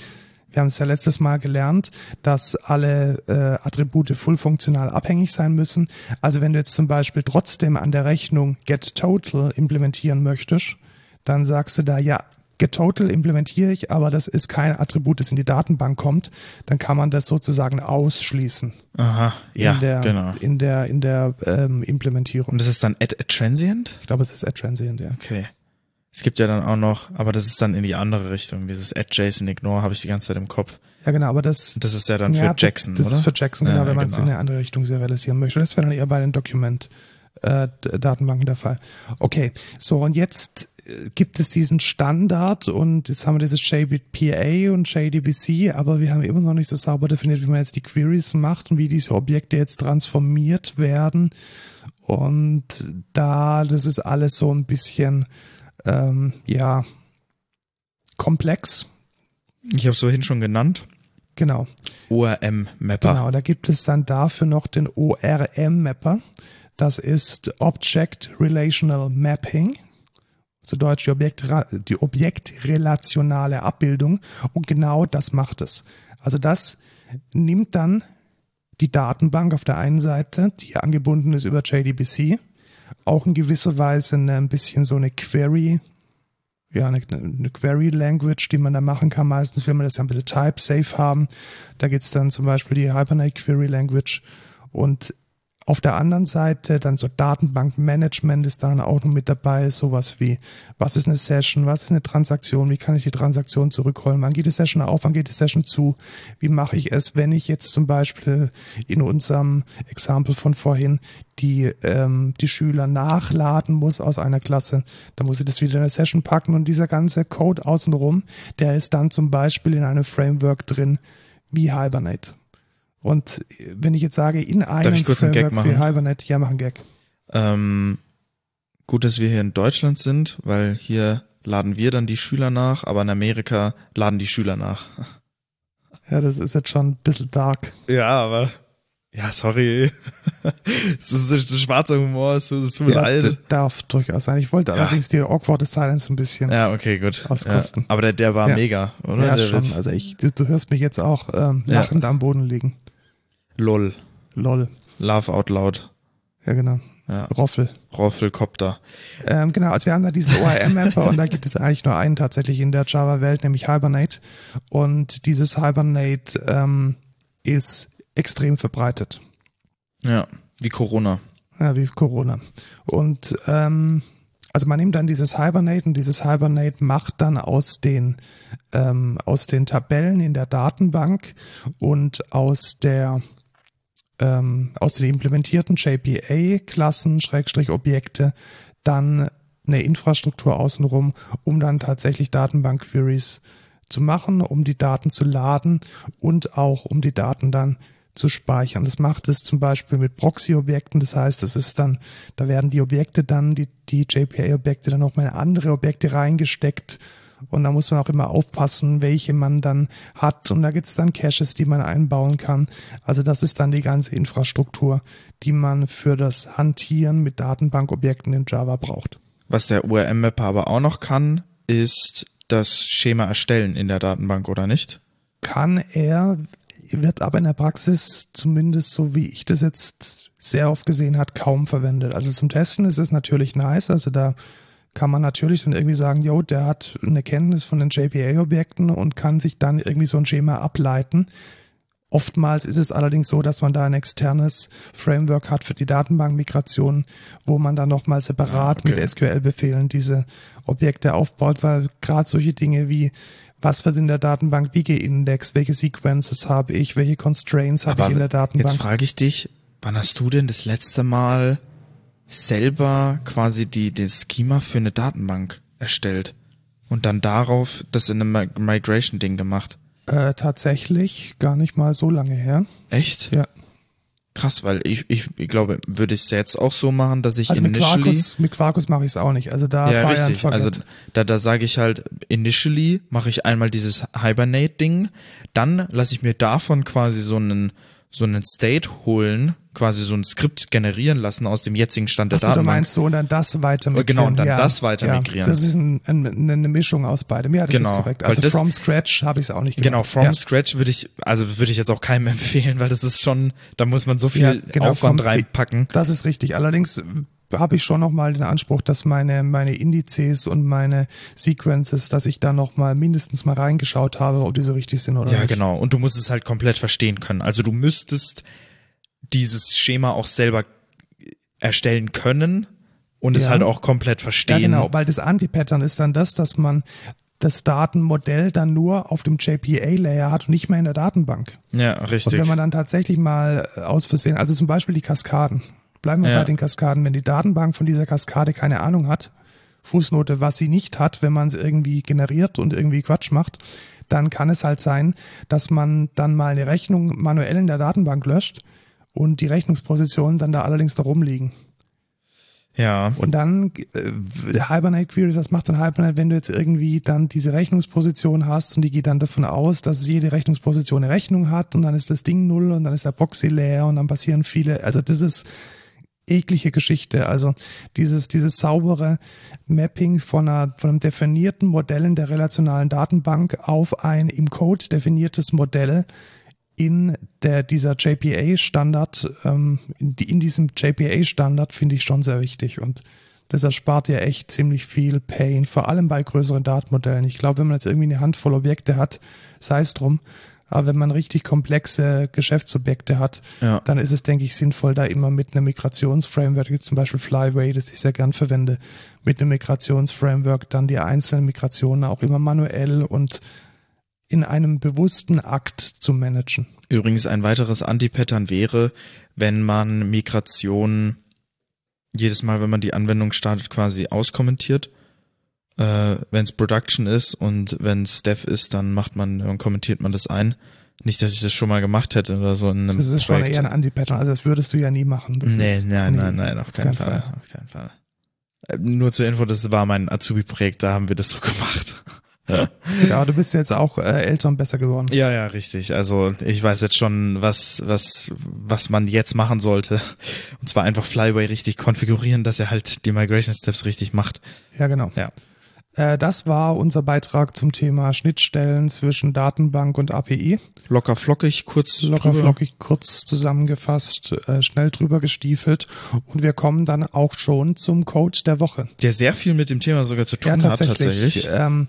wir haben es ja letztes Mal gelernt, dass alle äh, Attribute full-funktional abhängig sein müssen. Also wenn du jetzt zum Beispiel trotzdem an der Rechnung getTotal implementieren möchtest, dann sagst du da, ja, getTotal implementiere ich, aber das ist kein Attribut, das in die Datenbank kommt, dann kann man das sozusagen ausschließen. Aha, ja, in der, genau. In der, in der ähm, Implementierung. Und das ist dann add, add transient? Ich glaube, es ist add transient, ja. Okay. Es gibt ja dann auch noch, aber das ist dann in die andere Richtung. Dieses JSON ignore habe ich die ganze Zeit im Kopf. Ja, genau, aber das. Das ist ja dann ja, für Jackson, das oder? ist für Jackson, genau, Ja, wenn man es genau. in eine andere Richtung serialisieren möchte. Das wäre dann eher bei den Document äh, der Fall. Okay, so und jetzt äh, gibt es diesen Standard und jetzt haben wir dieses JPA und JDBC, aber wir haben immer noch nicht so sauber definiert, wie man jetzt die Queries macht und wie diese Objekte jetzt transformiert werden. Und da, das ist alles so ein bisschen, ähm, ja, komplex. Ich habe vorhin schon genannt. Genau. ORM-Mapper. Genau, da gibt es dann dafür noch den ORM-Mapper. Das ist Object Relational Mapping. Zu Deutsch die, Objekt, die objektrelationale Abbildung. Und genau das macht es. Also das nimmt dann die Datenbank auf der einen Seite, die angebunden ist über JDBC, auch in gewisser Weise eine, ein bisschen so eine Query, ja, eine, eine Query Language, die man da machen kann. Meistens will man das ja ein bisschen type safe haben. Da gibt's dann zum Beispiel die Hibernate Query Language und auf der anderen Seite dann so Datenbankmanagement ist dann auch noch mit dabei, sowas wie, was ist eine Session, was ist eine Transaktion, wie kann ich die Transaktion zurückholen, wann geht die Session auf, wann geht die Session zu, wie mache ich es, wenn ich jetzt zum Beispiel in unserem Exempel von vorhin die, ähm, die Schüler nachladen muss aus einer Klasse, dann muss ich das wieder in eine Session packen und dieser ganze Code außenrum, der ist dann zum Beispiel in einem Framework drin wie Hibernate. Und wenn ich jetzt sage, in einem ich kurz einen Gag machen? Hibernate, ja, mach einen Gag. Ähm, gut, dass wir hier in Deutschland sind, weil hier laden wir dann die Schüler nach, aber in Amerika laden die Schüler nach. Ja, das ist jetzt schon ein bisschen dark. Ja, aber. Ja, sorry. Das ist das schwarzer Humor, es tut mir Ja, leid. das darf durchaus sein. Ich wollte Ja. allerdings die awkward Silence ein bisschen Ja, okay, gut. Auskosten. Ja, aber der, der war mega, oder? Ja, der schon. Witz. Also ich, du, du hörst mich jetzt auch ähm, lachend am Boden liegen. Lol. Lol. Laugh out loud. Ja, genau. Ja. Roffel. Roffelkopter. Ähm, genau, also wir haben da diesen ORM-Mapper und da gibt es eigentlich nur einen tatsächlich in der Java-Welt, nämlich Hibernate. Und dieses Hibernate ähm, ist extrem verbreitet. Ja, wie Corona. Ja, wie Corona. Und ähm, also man nimmt dann dieses Hibernate und dieses Hibernate macht dann aus den ähm, aus den Tabellen in der Datenbank und aus der ähm, aus den implementierten JPA-Klassen, Schrägstrich Objekte, dann eine Infrastruktur außenrum, um dann tatsächlich Datenbank-Queries zu machen, um die Daten zu laden und auch um die Daten dann zu speichern. Das macht es zum Beispiel mit Proxy-Objekten. Das heißt, das ist dann, da werden die Objekte dann, die, die JPA-Objekte dann nochmal in andere Objekte reingesteckt. Und da muss man auch immer aufpassen, welche man dann hat. Und da gibt es dann Caches, die man einbauen kann. Also das ist dann die ganze Infrastruktur, die man für das Hantieren mit Datenbankobjekten in Java braucht. Was der URM-Mapper aber auch noch kann, ist das Schema erstellen in der Datenbank, oder nicht? kann er, wird aber in der Praxis, zumindest so wie ich das jetzt sehr oft gesehen hat, kaum verwendet. Also zum Testen ist es natürlich nice, also da kann man natürlich dann irgendwie sagen, jo, der hat eine Kenntnis von den JPA-Objekten und kann sich dann irgendwie so ein Schema ableiten. Oftmals ist es allerdings so, dass man da ein externes Framework hat für die Datenbankmigration, wo man dann nochmal separat okay. mit SQL-Befehlen diese Objekte aufbaut, weil gerade solche Dinge wie was wird in der Datenbank wie geindext, welche Sequences habe ich, welche Constraints habe ich in der Datenbank. jetzt frage ich dich, wann hast du denn das letzte Mal selber quasi die, das Schema für eine Datenbank erstellt und dann darauf das in einem Mi- Migration-Ding gemacht? Äh, tatsächlich gar nicht mal so lange her. Echt? Ja. Krass, weil ich, ich, ich glaube, würde ich es jetzt auch so machen, dass ich Also mit initially. Quarkus, mit Quarkus mache ich es auch nicht. Also da ja, richtig. Also da, da sage ich halt, initially mache ich einmal dieses Hibernate-Ding, dann lasse ich mir davon quasi so einen so einen State holen, quasi so ein Skript generieren lassen aus dem jetzigen Stand der Achso, du Datenbank. meinst so und dann das weiter migrieren. Genau, und dann ja, das weiter ja, migrieren. Das ist ein, ein, eine Mischung aus beidem. Ja, das Genau, ist korrekt. Also das- from scratch habe ich es auch nicht Genau, gemacht. from ja. scratch würde ich, also würde ich jetzt auch keinem empfehlen, weil das ist schon, da muss man so viel Ja, genau, Aufwand vom- reinpacken. Das ist richtig. Allerdings habe ich schon nochmal den Anspruch, dass meine, meine Indizes und meine Sequences, dass ich da nochmal mindestens mal reingeschaut habe, ob die so richtig sind oder Ja, nicht. genau. Und du musst es halt komplett verstehen können. Also du müsstest dieses Schema auch selber erstellen können und es Ja. halt auch komplett Ja, verstehen. genau, weil das Anti-Pattern ist dann das, dass man das Datenmodell dann nur auf dem JPA-Layer hat und nicht mehr in der Datenbank. Ja, Und richtig. wenn man dann tatsächlich mal äh, aus Versehen, also zum Beispiel die Kaskaden, bleiben wir Ja. bei den Kaskaden, wenn die Datenbank von dieser Kaskade keine Ahnung hat, Fußnote, was sie nicht hat, wenn man es irgendwie generiert und irgendwie Quatsch macht, dann kann es halt sein, dass man dann mal eine Rechnung manuell in der Datenbank löscht und die Rechnungspositionen dann da allerdings noch rumliegen. ja, Und dann äh, Hibernate Query, was macht dann Hibernate, wenn du jetzt irgendwie dann diese Rechnungsposition hast und die geht dann davon aus, dass jede Rechnungsposition eine Rechnung hat und dann ist das Ding null und dann ist der Proxy leer und dann passieren viele, also das ist eklige Geschichte. Also dieses, dieses saubere Mapping von, einer, von einem definierten Modell in der relationalen Datenbank auf ein im Code definiertes Modell in der, dieser JPA-Standard, ähm, in, in diesem JPA-Standard finde ich schon sehr wichtig und das erspart ja echt ziemlich viel Pain, vor allem bei größeren Datenmodellen. Ich glaube, wenn man jetzt irgendwie eine Handvoll Objekte hat, sei es drum, aber wenn man richtig komplexe Geschäftsobjekte hat, Ja. dann ist es, denke ich, sinnvoll, da immer mit einem Migrationsframework, zum Beispiel Flyway, das ich sehr gern verwende, mit einem Migrationsframework dann die einzelnen Migrationen auch immer manuell und in einem bewussten Akt zu managen. Übrigens ein weiteres Anti-Pattern wäre, wenn man Migration jedes Mal, wenn man die Anwendung startet, quasi auskommentiert. Äh, wenn es Production ist und wenn es Dev ist, dann macht man, dann kommentiert man das ein. Nicht, dass ich das schon mal gemacht hätte oder so in einem Das ist schon Projekt. eher ein Anti-Pattern, also das würdest du ja nie machen. Das nee, ist, nein, nee, nein, nein, auf keinen Fall, auf keinen Fall. Äh, Nur zur Info, das war mein Azubi-Projekt, da haben wir das so gemacht. Ja, aber du bist jetzt auch äh, älter und besser geworden. Ja, ja, richtig. Also ich weiß jetzt schon, was, was, was man jetzt machen sollte. Und zwar einfach Flyway richtig konfigurieren, dass er halt die Migration Steps richtig macht. Ja, genau. Ja. Äh, das war unser Beitrag zum Thema Schnittstellen zwischen Datenbank und API. Locker flockig, kurz Locker drüber. flockig, kurz zusammengefasst, äh, schnell drüber gestiefelt. Und wir kommen dann auch schon zum Code der Woche. Der sehr viel mit dem Thema sogar zu tun Ja, hat, tatsächlich. tatsächlich. Ähm,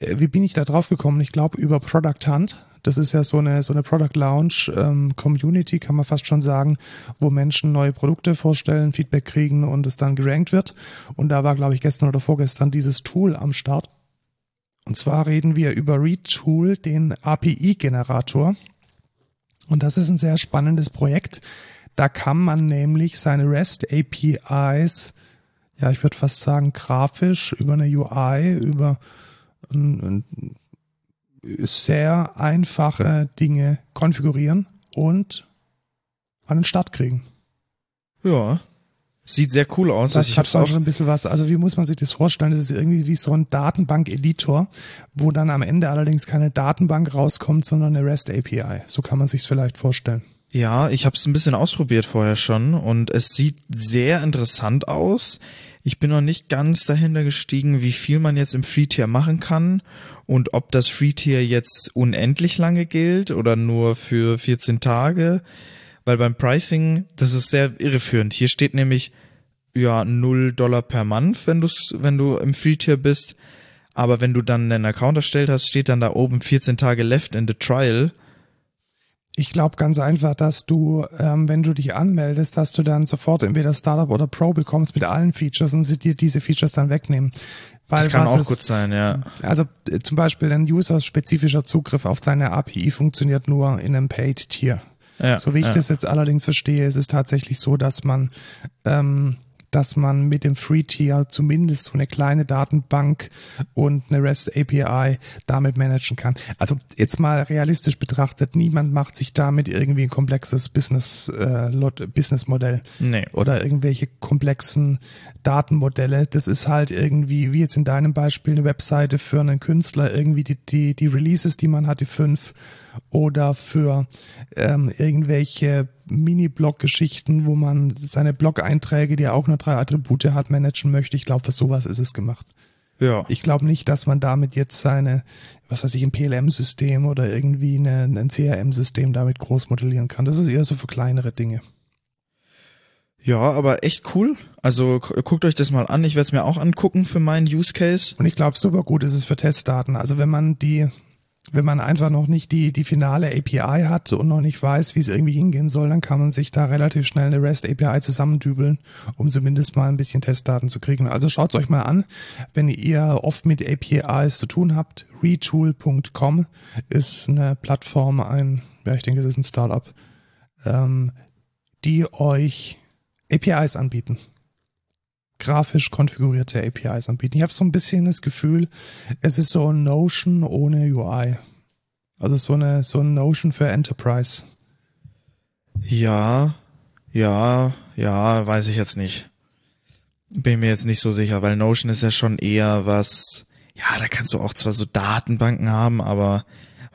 äh, wie bin ich da drauf gekommen? Ich glaube über Product Hunt. Das ist ja so eine so eine Product Launch ähm, Community, kann man fast schon sagen, wo Menschen neue Produkte vorstellen, Feedback kriegen und es dann gerankt wird. Und da war, glaube ich, gestern oder vorgestern dieses Tool am Start. Und zwar reden wir über Retool, den API-Generator. Und das ist ein sehr spannendes Projekt. Da kann man nämlich seine REST APIs, ja, ich würde fast sagen, grafisch über eine UI, über ein, ein sehr einfache Dinge konfigurieren und an den Start kriegen. Ja. Sieht sehr cool aus. Das Also ich hab's auch. schon ein bisschen was. Also wie muss man sich das vorstellen? Das ist irgendwie wie so ein Datenbank-Editor, wo dann am Ende allerdings keine Datenbank rauskommt, sondern eine REST API. So kann man sich's vielleicht vorstellen. Ja, ich habe es ein bisschen ausprobiert vorher schon und es sieht sehr interessant aus. Ich bin noch nicht ganz dahinter gestiegen, wie viel man jetzt im Free-Tier machen kann und ob das Free-Tier jetzt unendlich lange gilt oder nur für 14 Tage. Weil beim Pricing, das ist sehr irreführend. Hier steht nämlich, ja, 0 Dollar per Month, wenn, du's, wenn du im Free-Tier bist. Aber wenn du dann einen Account erstellt hast, steht dann da oben 14 Tage left in the trial. Ich glaube ganz einfach, dass du, ähm, wenn du dich anmeldest, dass du dann sofort entweder Startup oder Pro bekommst mit allen Features und sie dir diese Features dann wegnehmen. Weil das kann auch ist, gut sein, ja. Also äh, zum Beispiel ein user-spezifischer Zugriff auf deine API funktioniert nur in einem Paid-Tier. Ja, so wie ich ja. das jetzt allerdings verstehe, ist es tatsächlich so, dass man ähm, dass man mit dem Free Tier zumindest so eine kleine Datenbank und eine REST API damit managen kann. Also jetzt mal realistisch betrachtet, niemand macht sich damit irgendwie ein komplexes Business äh, Business Modell nee. oder irgendwelche komplexen Datenmodelle. Das ist halt irgendwie wie jetzt in deinem Beispiel eine Webseite für einen Künstler irgendwie die die die Releases, die man hat, die fünf oder für ähm, irgendwelche Mini-Blog-Geschichten, wo man seine Blog-Einträge, die auch nur drei Attribute hat, managen möchte. Ich glaube, für sowas ist es gemacht. Ja. Ich glaube nicht, dass man damit jetzt seine, was weiß ich, ein PLM-System oder irgendwie eine, ein CRM-System damit groß modellieren kann. Das ist eher so für kleinere Dinge. Ja, aber echt cool. Also guckt euch das mal an. Ich werde es mir auch angucken für meinen Use Case. Und ich glaube, super gut ist es für Testdaten. Also wenn man die wenn man einfach noch nicht die, die finale API hat und noch nicht weiß, wie es irgendwie hingehen soll, dann kann man sich da relativ schnell eine REST API zusammendübeln, um zumindest mal ein bisschen Testdaten zu kriegen. Also schaut euch mal an, wenn ihr oft mit APIs zu tun habt. Retool.com ist eine Plattform, ein, ja, ich denke, es ist ein Startup, ähm, die euch APIs anbieten grafisch konfigurierte APIs anbieten. Ich habe so ein bisschen das Gefühl, es ist so ein Notion ohne UI. Also so eine so ein Notion für Enterprise. Ja, ja, ja, weiß ich jetzt nicht. Bin mir jetzt nicht so sicher, weil Notion ist ja schon eher was, ja, da kannst du auch zwar so Datenbanken haben, aber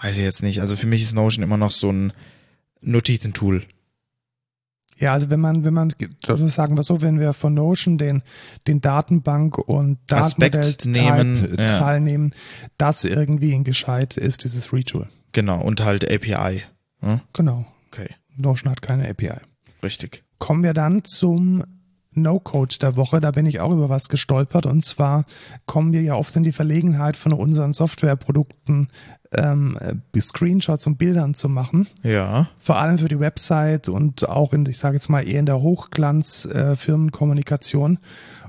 weiß ich jetzt nicht. Also für mich ist Notion immer noch so ein Notizentool. Ja, also wenn man, wenn man, also sagen wir so, wenn wir von Notion den, den Datenbank und Datenmodell-Zahl ja. nehmen, das irgendwie in gescheit ist, dieses Retool. Genau, und halt API. Hm? Genau. Okay. Notion hat keine API. Richtig. Kommen wir dann zum No-Code der Woche. Da bin ich auch über was gestolpert. Und zwar kommen wir ja oft in die Verlegenheit von unseren Softwareprodukten ähm, Screenshots und Bildern zu machen. Ja. Vor allem für die Website und auch in, ich sage jetzt mal, eher in der Hochglanz-Firmenkommunikation. Äh,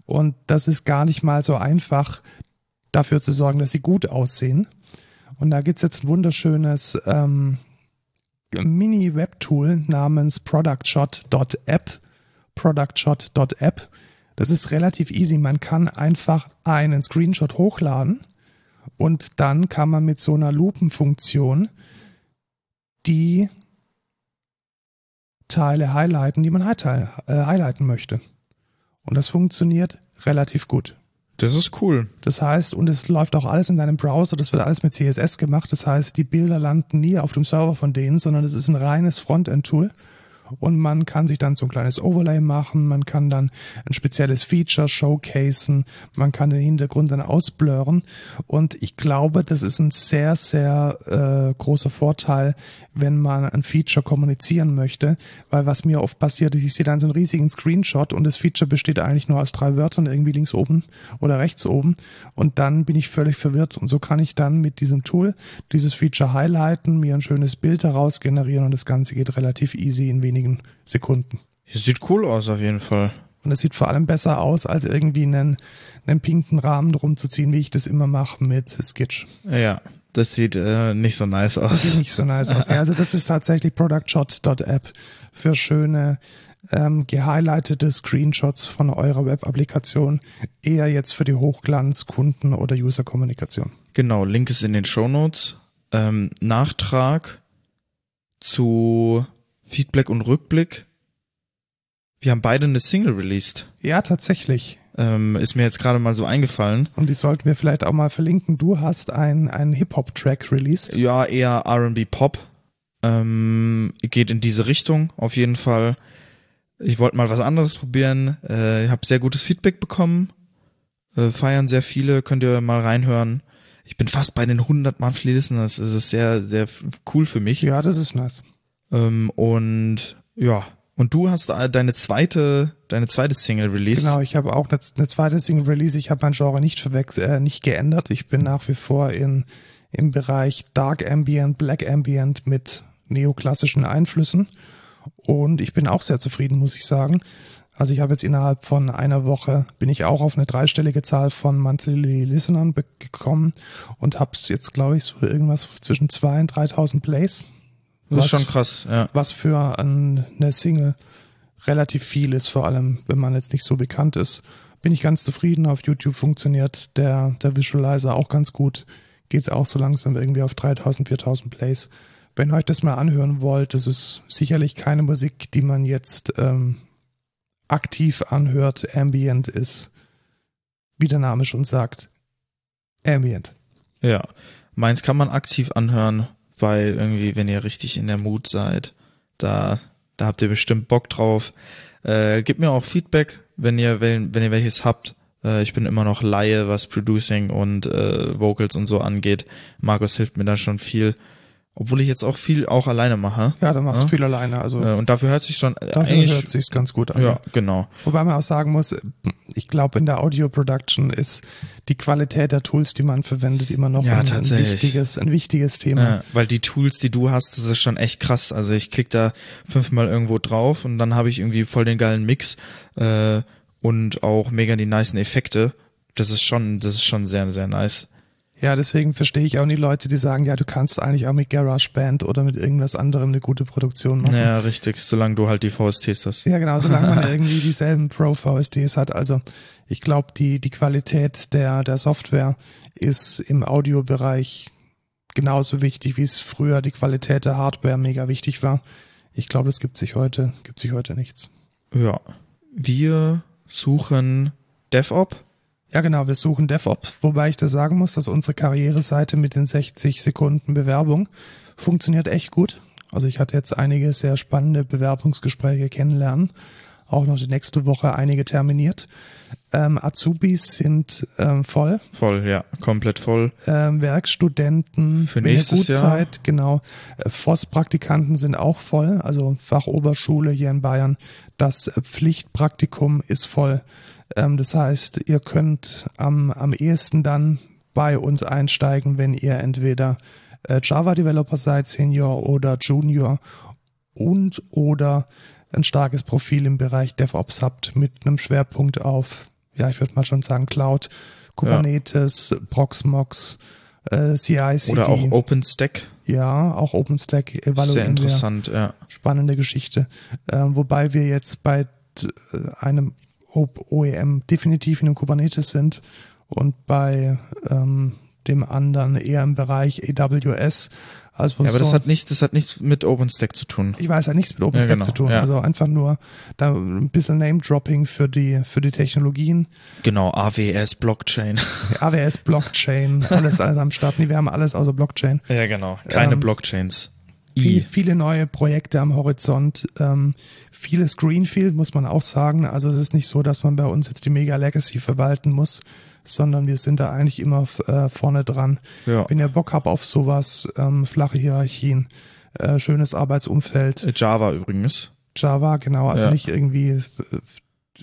und das ist gar nicht mal so einfach, dafür zu sorgen, dass sie gut aussehen. Und da gibt's jetzt ein wunderschönes ähm, Mini-Web-Tool namens productshot.app. Productshot.app. Das ist relativ easy. Man kann einfach einen Screenshot hochladen und dann kann man mit so einer Lupenfunktion die Teile highlighten, die man äh, highlighten möchte. Und das funktioniert relativ gut. Das ist cool. Das heißt, und es läuft auch alles in deinem Browser, das wird alles mit CSS gemacht. Das heißt, die Bilder landen nie auf dem Server von denen, sondern es ist ein reines Frontend-Tool und man kann sich dann so ein kleines Overlay machen, man kann dann ein spezielles Feature showcasen, man kann den Hintergrund dann ausblurren. Und ich glaube, das ist ein sehr, sehr äh, großer Vorteil, wenn man ein Feature kommunizieren möchte, weil was mir oft passiert ist, ich sehe dann so einen riesigen Screenshot und das Feature besteht eigentlich nur aus drei Wörtern irgendwie links oben oder rechts oben. Und dann bin ich völlig verwirrt. Und so kann ich dann mit diesem Tool dieses Feature highlighten, mir ein schönes Bild heraus generieren und das Ganze geht relativ easy in wenigen Sekunden. Sieht cool aus auf jeden Fall. Und es sieht vor allem besser aus, als irgendwie einen, einen pinken Rahmen drum zu ziehen, wie ich das immer mache mit Sketch. Ja, das sieht äh, nicht so nice aus. Das sieht nicht so nice aus. also das ist tatsächlich productshot.app für schöne ähm, gehighlightete Screenshots von eurer Web-Applikation. Eher jetzt für die Hochglanz-Kunden- oder User-Kommunikation. Genau, Link ist in den Show Notes. Ähm, Nachtrag zu Feedback und Rückblick. Wir haben beide eine Single released. Ja, tatsächlich. Ähm, ist mir jetzt gerade mal so eingefallen. Und die sollten wir vielleicht auch mal verlinken. Du hast einen, einen Hip-Hop-Track released. Ja, eher RB-Pop. Ähm, geht in diese Richtung auf jeden Fall. Ich wollte mal was anderes probieren. Äh, ich habe sehr gutes Feedback bekommen. Äh, feiern sehr viele, könnt ihr mal reinhören. Ich bin fast bei den 100 Monthly Listeners. Das ist sehr, sehr cool für mich. Ja, das ist nice. Ähm, und ja, und du hast deine zweite, deine zweite Single Release. Genau, ich habe auch eine, eine, zweite Single Release. Ich habe mein Genre nicht verwechselt, äh, nicht geändert. Ich bin nach wie vor in im Bereich Dark Ambient, Black Ambient mit neoklassischen Einflüssen. Und ich bin auch sehr zufrieden, muss ich sagen. Also ich habe jetzt innerhalb von einer Woche, bin ich auch auf eine dreistellige Zahl von Monthly Listenern gekommen und habe jetzt, glaube ich, so irgendwas zwischen 2.000 und 3.000 Plays. Das was, ist schon krass, ja. Was für ein, eine Single relativ viel ist, vor allem wenn man jetzt nicht so bekannt ist. Bin ich ganz zufrieden. Auf YouTube funktioniert der, der Visualizer auch ganz gut. Geht auch so langsam irgendwie auf 3000, 4000 Plays. Wenn ihr euch das mal anhören wollt, das ist sicherlich keine Musik, die man jetzt ähm, aktiv anhört. Ambient ist, wie der Name schon sagt, Ambient. Ja, meins kann man aktiv anhören, weil irgendwie, wenn ihr richtig in der Mut seid, da, da habt ihr bestimmt Bock drauf. Äh, gebt mir auch Feedback, wenn ihr, wenn, wenn ihr welches habt. Äh, ich bin immer noch Laie, was Producing und äh, Vocals und so angeht. Markus hilft mir da schon viel. Obwohl ich jetzt auch viel auch alleine mache. Ja, du machst ja? viel alleine. Also äh, und dafür hört sich schon dafür eigentlich, hört sich's ganz gut an. Ja, genau. Wobei man auch sagen muss, ich glaube in der Audio Production ist die Qualität der Tools, die man verwendet, immer noch ja, ein, ein, wichtiges, ein wichtiges Thema. Ja, weil die Tools, die du hast, das ist schon echt krass. Also ich klicke da fünfmal irgendwo drauf und dann habe ich irgendwie voll den geilen Mix äh, und auch mega die niceen Effekte. Das ist schon, das ist schon sehr, sehr nice. Ja, deswegen verstehe ich auch die Leute, die sagen, ja, du kannst eigentlich auch mit GarageBand oder mit irgendwas anderem eine gute Produktion machen. Ja, richtig, solange du halt die VSTs hast. Ja, genau, solange man irgendwie dieselben Pro-VSTs hat. Also ich glaube, die, die Qualität der, der Software ist im Audiobereich genauso wichtig, wie es früher die Qualität der Hardware mega wichtig war. Ich glaube, das gibt sich heute, gibt sich heute nichts. Ja. Wir suchen DevOps ja, genau, wir suchen DevOps, wobei ich da sagen muss, dass unsere Karriereseite mit den 60 Sekunden Bewerbung funktioniert echt gut. Also ich hatte jetzt einige sehr spannende Bewerbungsgespräche kennenlernen. Auch noch die nächste Woche einige terminiert. Ähm, Azubis sind ähm, voll. Voll, ja, komplett voll. Ähm, Werkstudenten für nächstes Jahr. Zeit, genau. Äh, FOS-Praktikanten sind auch voll, also Fachoberschule hier in Bayern. Das Pflichtpraktikum ist voll. Ähm, das heißt, ihr könnt am, am ehesten dann bei uns einsteigen, wenn ihr entweder äh, Java-Developer seid, Senior oder Junior und oder ein starkes Profil im Bereich DevOps habt mit einem Schwerpunkt auf, ja, ich würde mal schon sagen, Cloud, Kubernetes, ja. Proxmox, äh, CI/CD. Oder auch OpenStack. Ja, auch OpenStack evaluieren Sehr interessant, ja. Spannende Geschichte. Äh, wobei wir jetzt bei äh, einem OEM definitiv in dem Kubernetes sind und bei ähm, dem anderen eher im Bereich AWS. Also ja, aber so, das hat nichts, das hat nichts mit OpenStack zu tun. Ich weiß, hat nichts mit OpenStack ja, genau, zu tun. Ja. Also einfach nur da ein bisschen Name-Dropping für die, für die Technologien. Genau, AWS Blockchain. AWS Blockchain, alles, alles am Start. Nee, wir haben alles außer Blockchain. Ja, genau. Keine ähm, Blockchains. Viel, viele neue Projekte am Horizont. Ähm, vieles Greenfield, muss man auch sagen. Also es ist nicht so, dass man bei uns jetzt die Mega Legacy verwalten muss, sondern wir sind da eigentlich immer äh, vorne dran. Ja. Wenn ihr Bock habt auf sowas, ähm, flache Hierarchien, äh, schönes Arbeitsumfeld. Äh, Java übrigens. Java, genau. Also ja. nicht irgendwie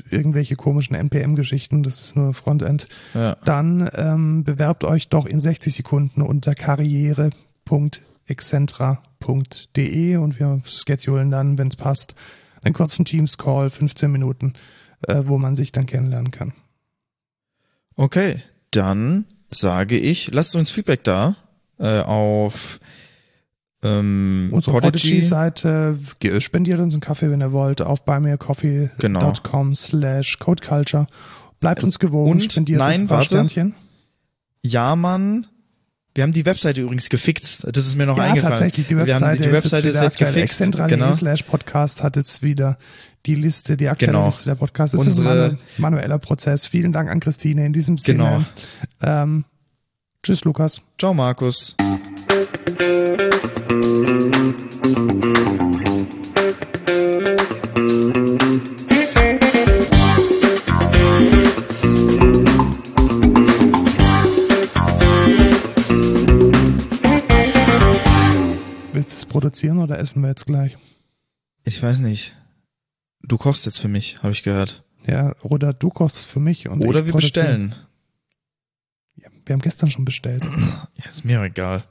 irgendwelche komischen NPM-Geschichten, das ist nur Frontend. Ja. Dann ähm, bewerbt euch doch in 60 Sekunden unter karriere.excentra.de und wir schedulen dann, wenn es passt, einen kurzen Teams-Call, 15 Minuten, äh, wo man sich dann kennenlernen kann. Okay, dann sage ich, lasst uns Feedback da äh, auf ähm, Unsere Prodigy-Seite, spendiert uns einen Kaffee, wenn ihr wollt, auf buymeacoffee.com genau. slash codeculture. Bleibt uns gewogen, Und, spendiert nein, uns ein paar warte. Sternchen. Ja, Mann, wir haben die Webseite übrigens gefixt. Das ist mir noch ja, eingefallen. tatsächlich. Die Webseite, die, die Webseite ist, jetzt, ist jetzt gefixt. Genau. slash Podcast hat jetzt wieder die Liste, die aktuelle genau. Liste der Podcasts. Das Unsere, ist ein manueller Prozess. Vielen Dank an Christine in diesem Sinne. Genau. Ähm, tschüss, Lukas. Ciao, Markus. Produzieren oder essen wir jetzt gleich? Ich weiß nicht. Du kochst jetzt für mich, habe ich gehört. Ja, oder du kochst für mich und Oder wir bestellen. Ja, wir haben gestern schon bestellt. ja, ist mir egal.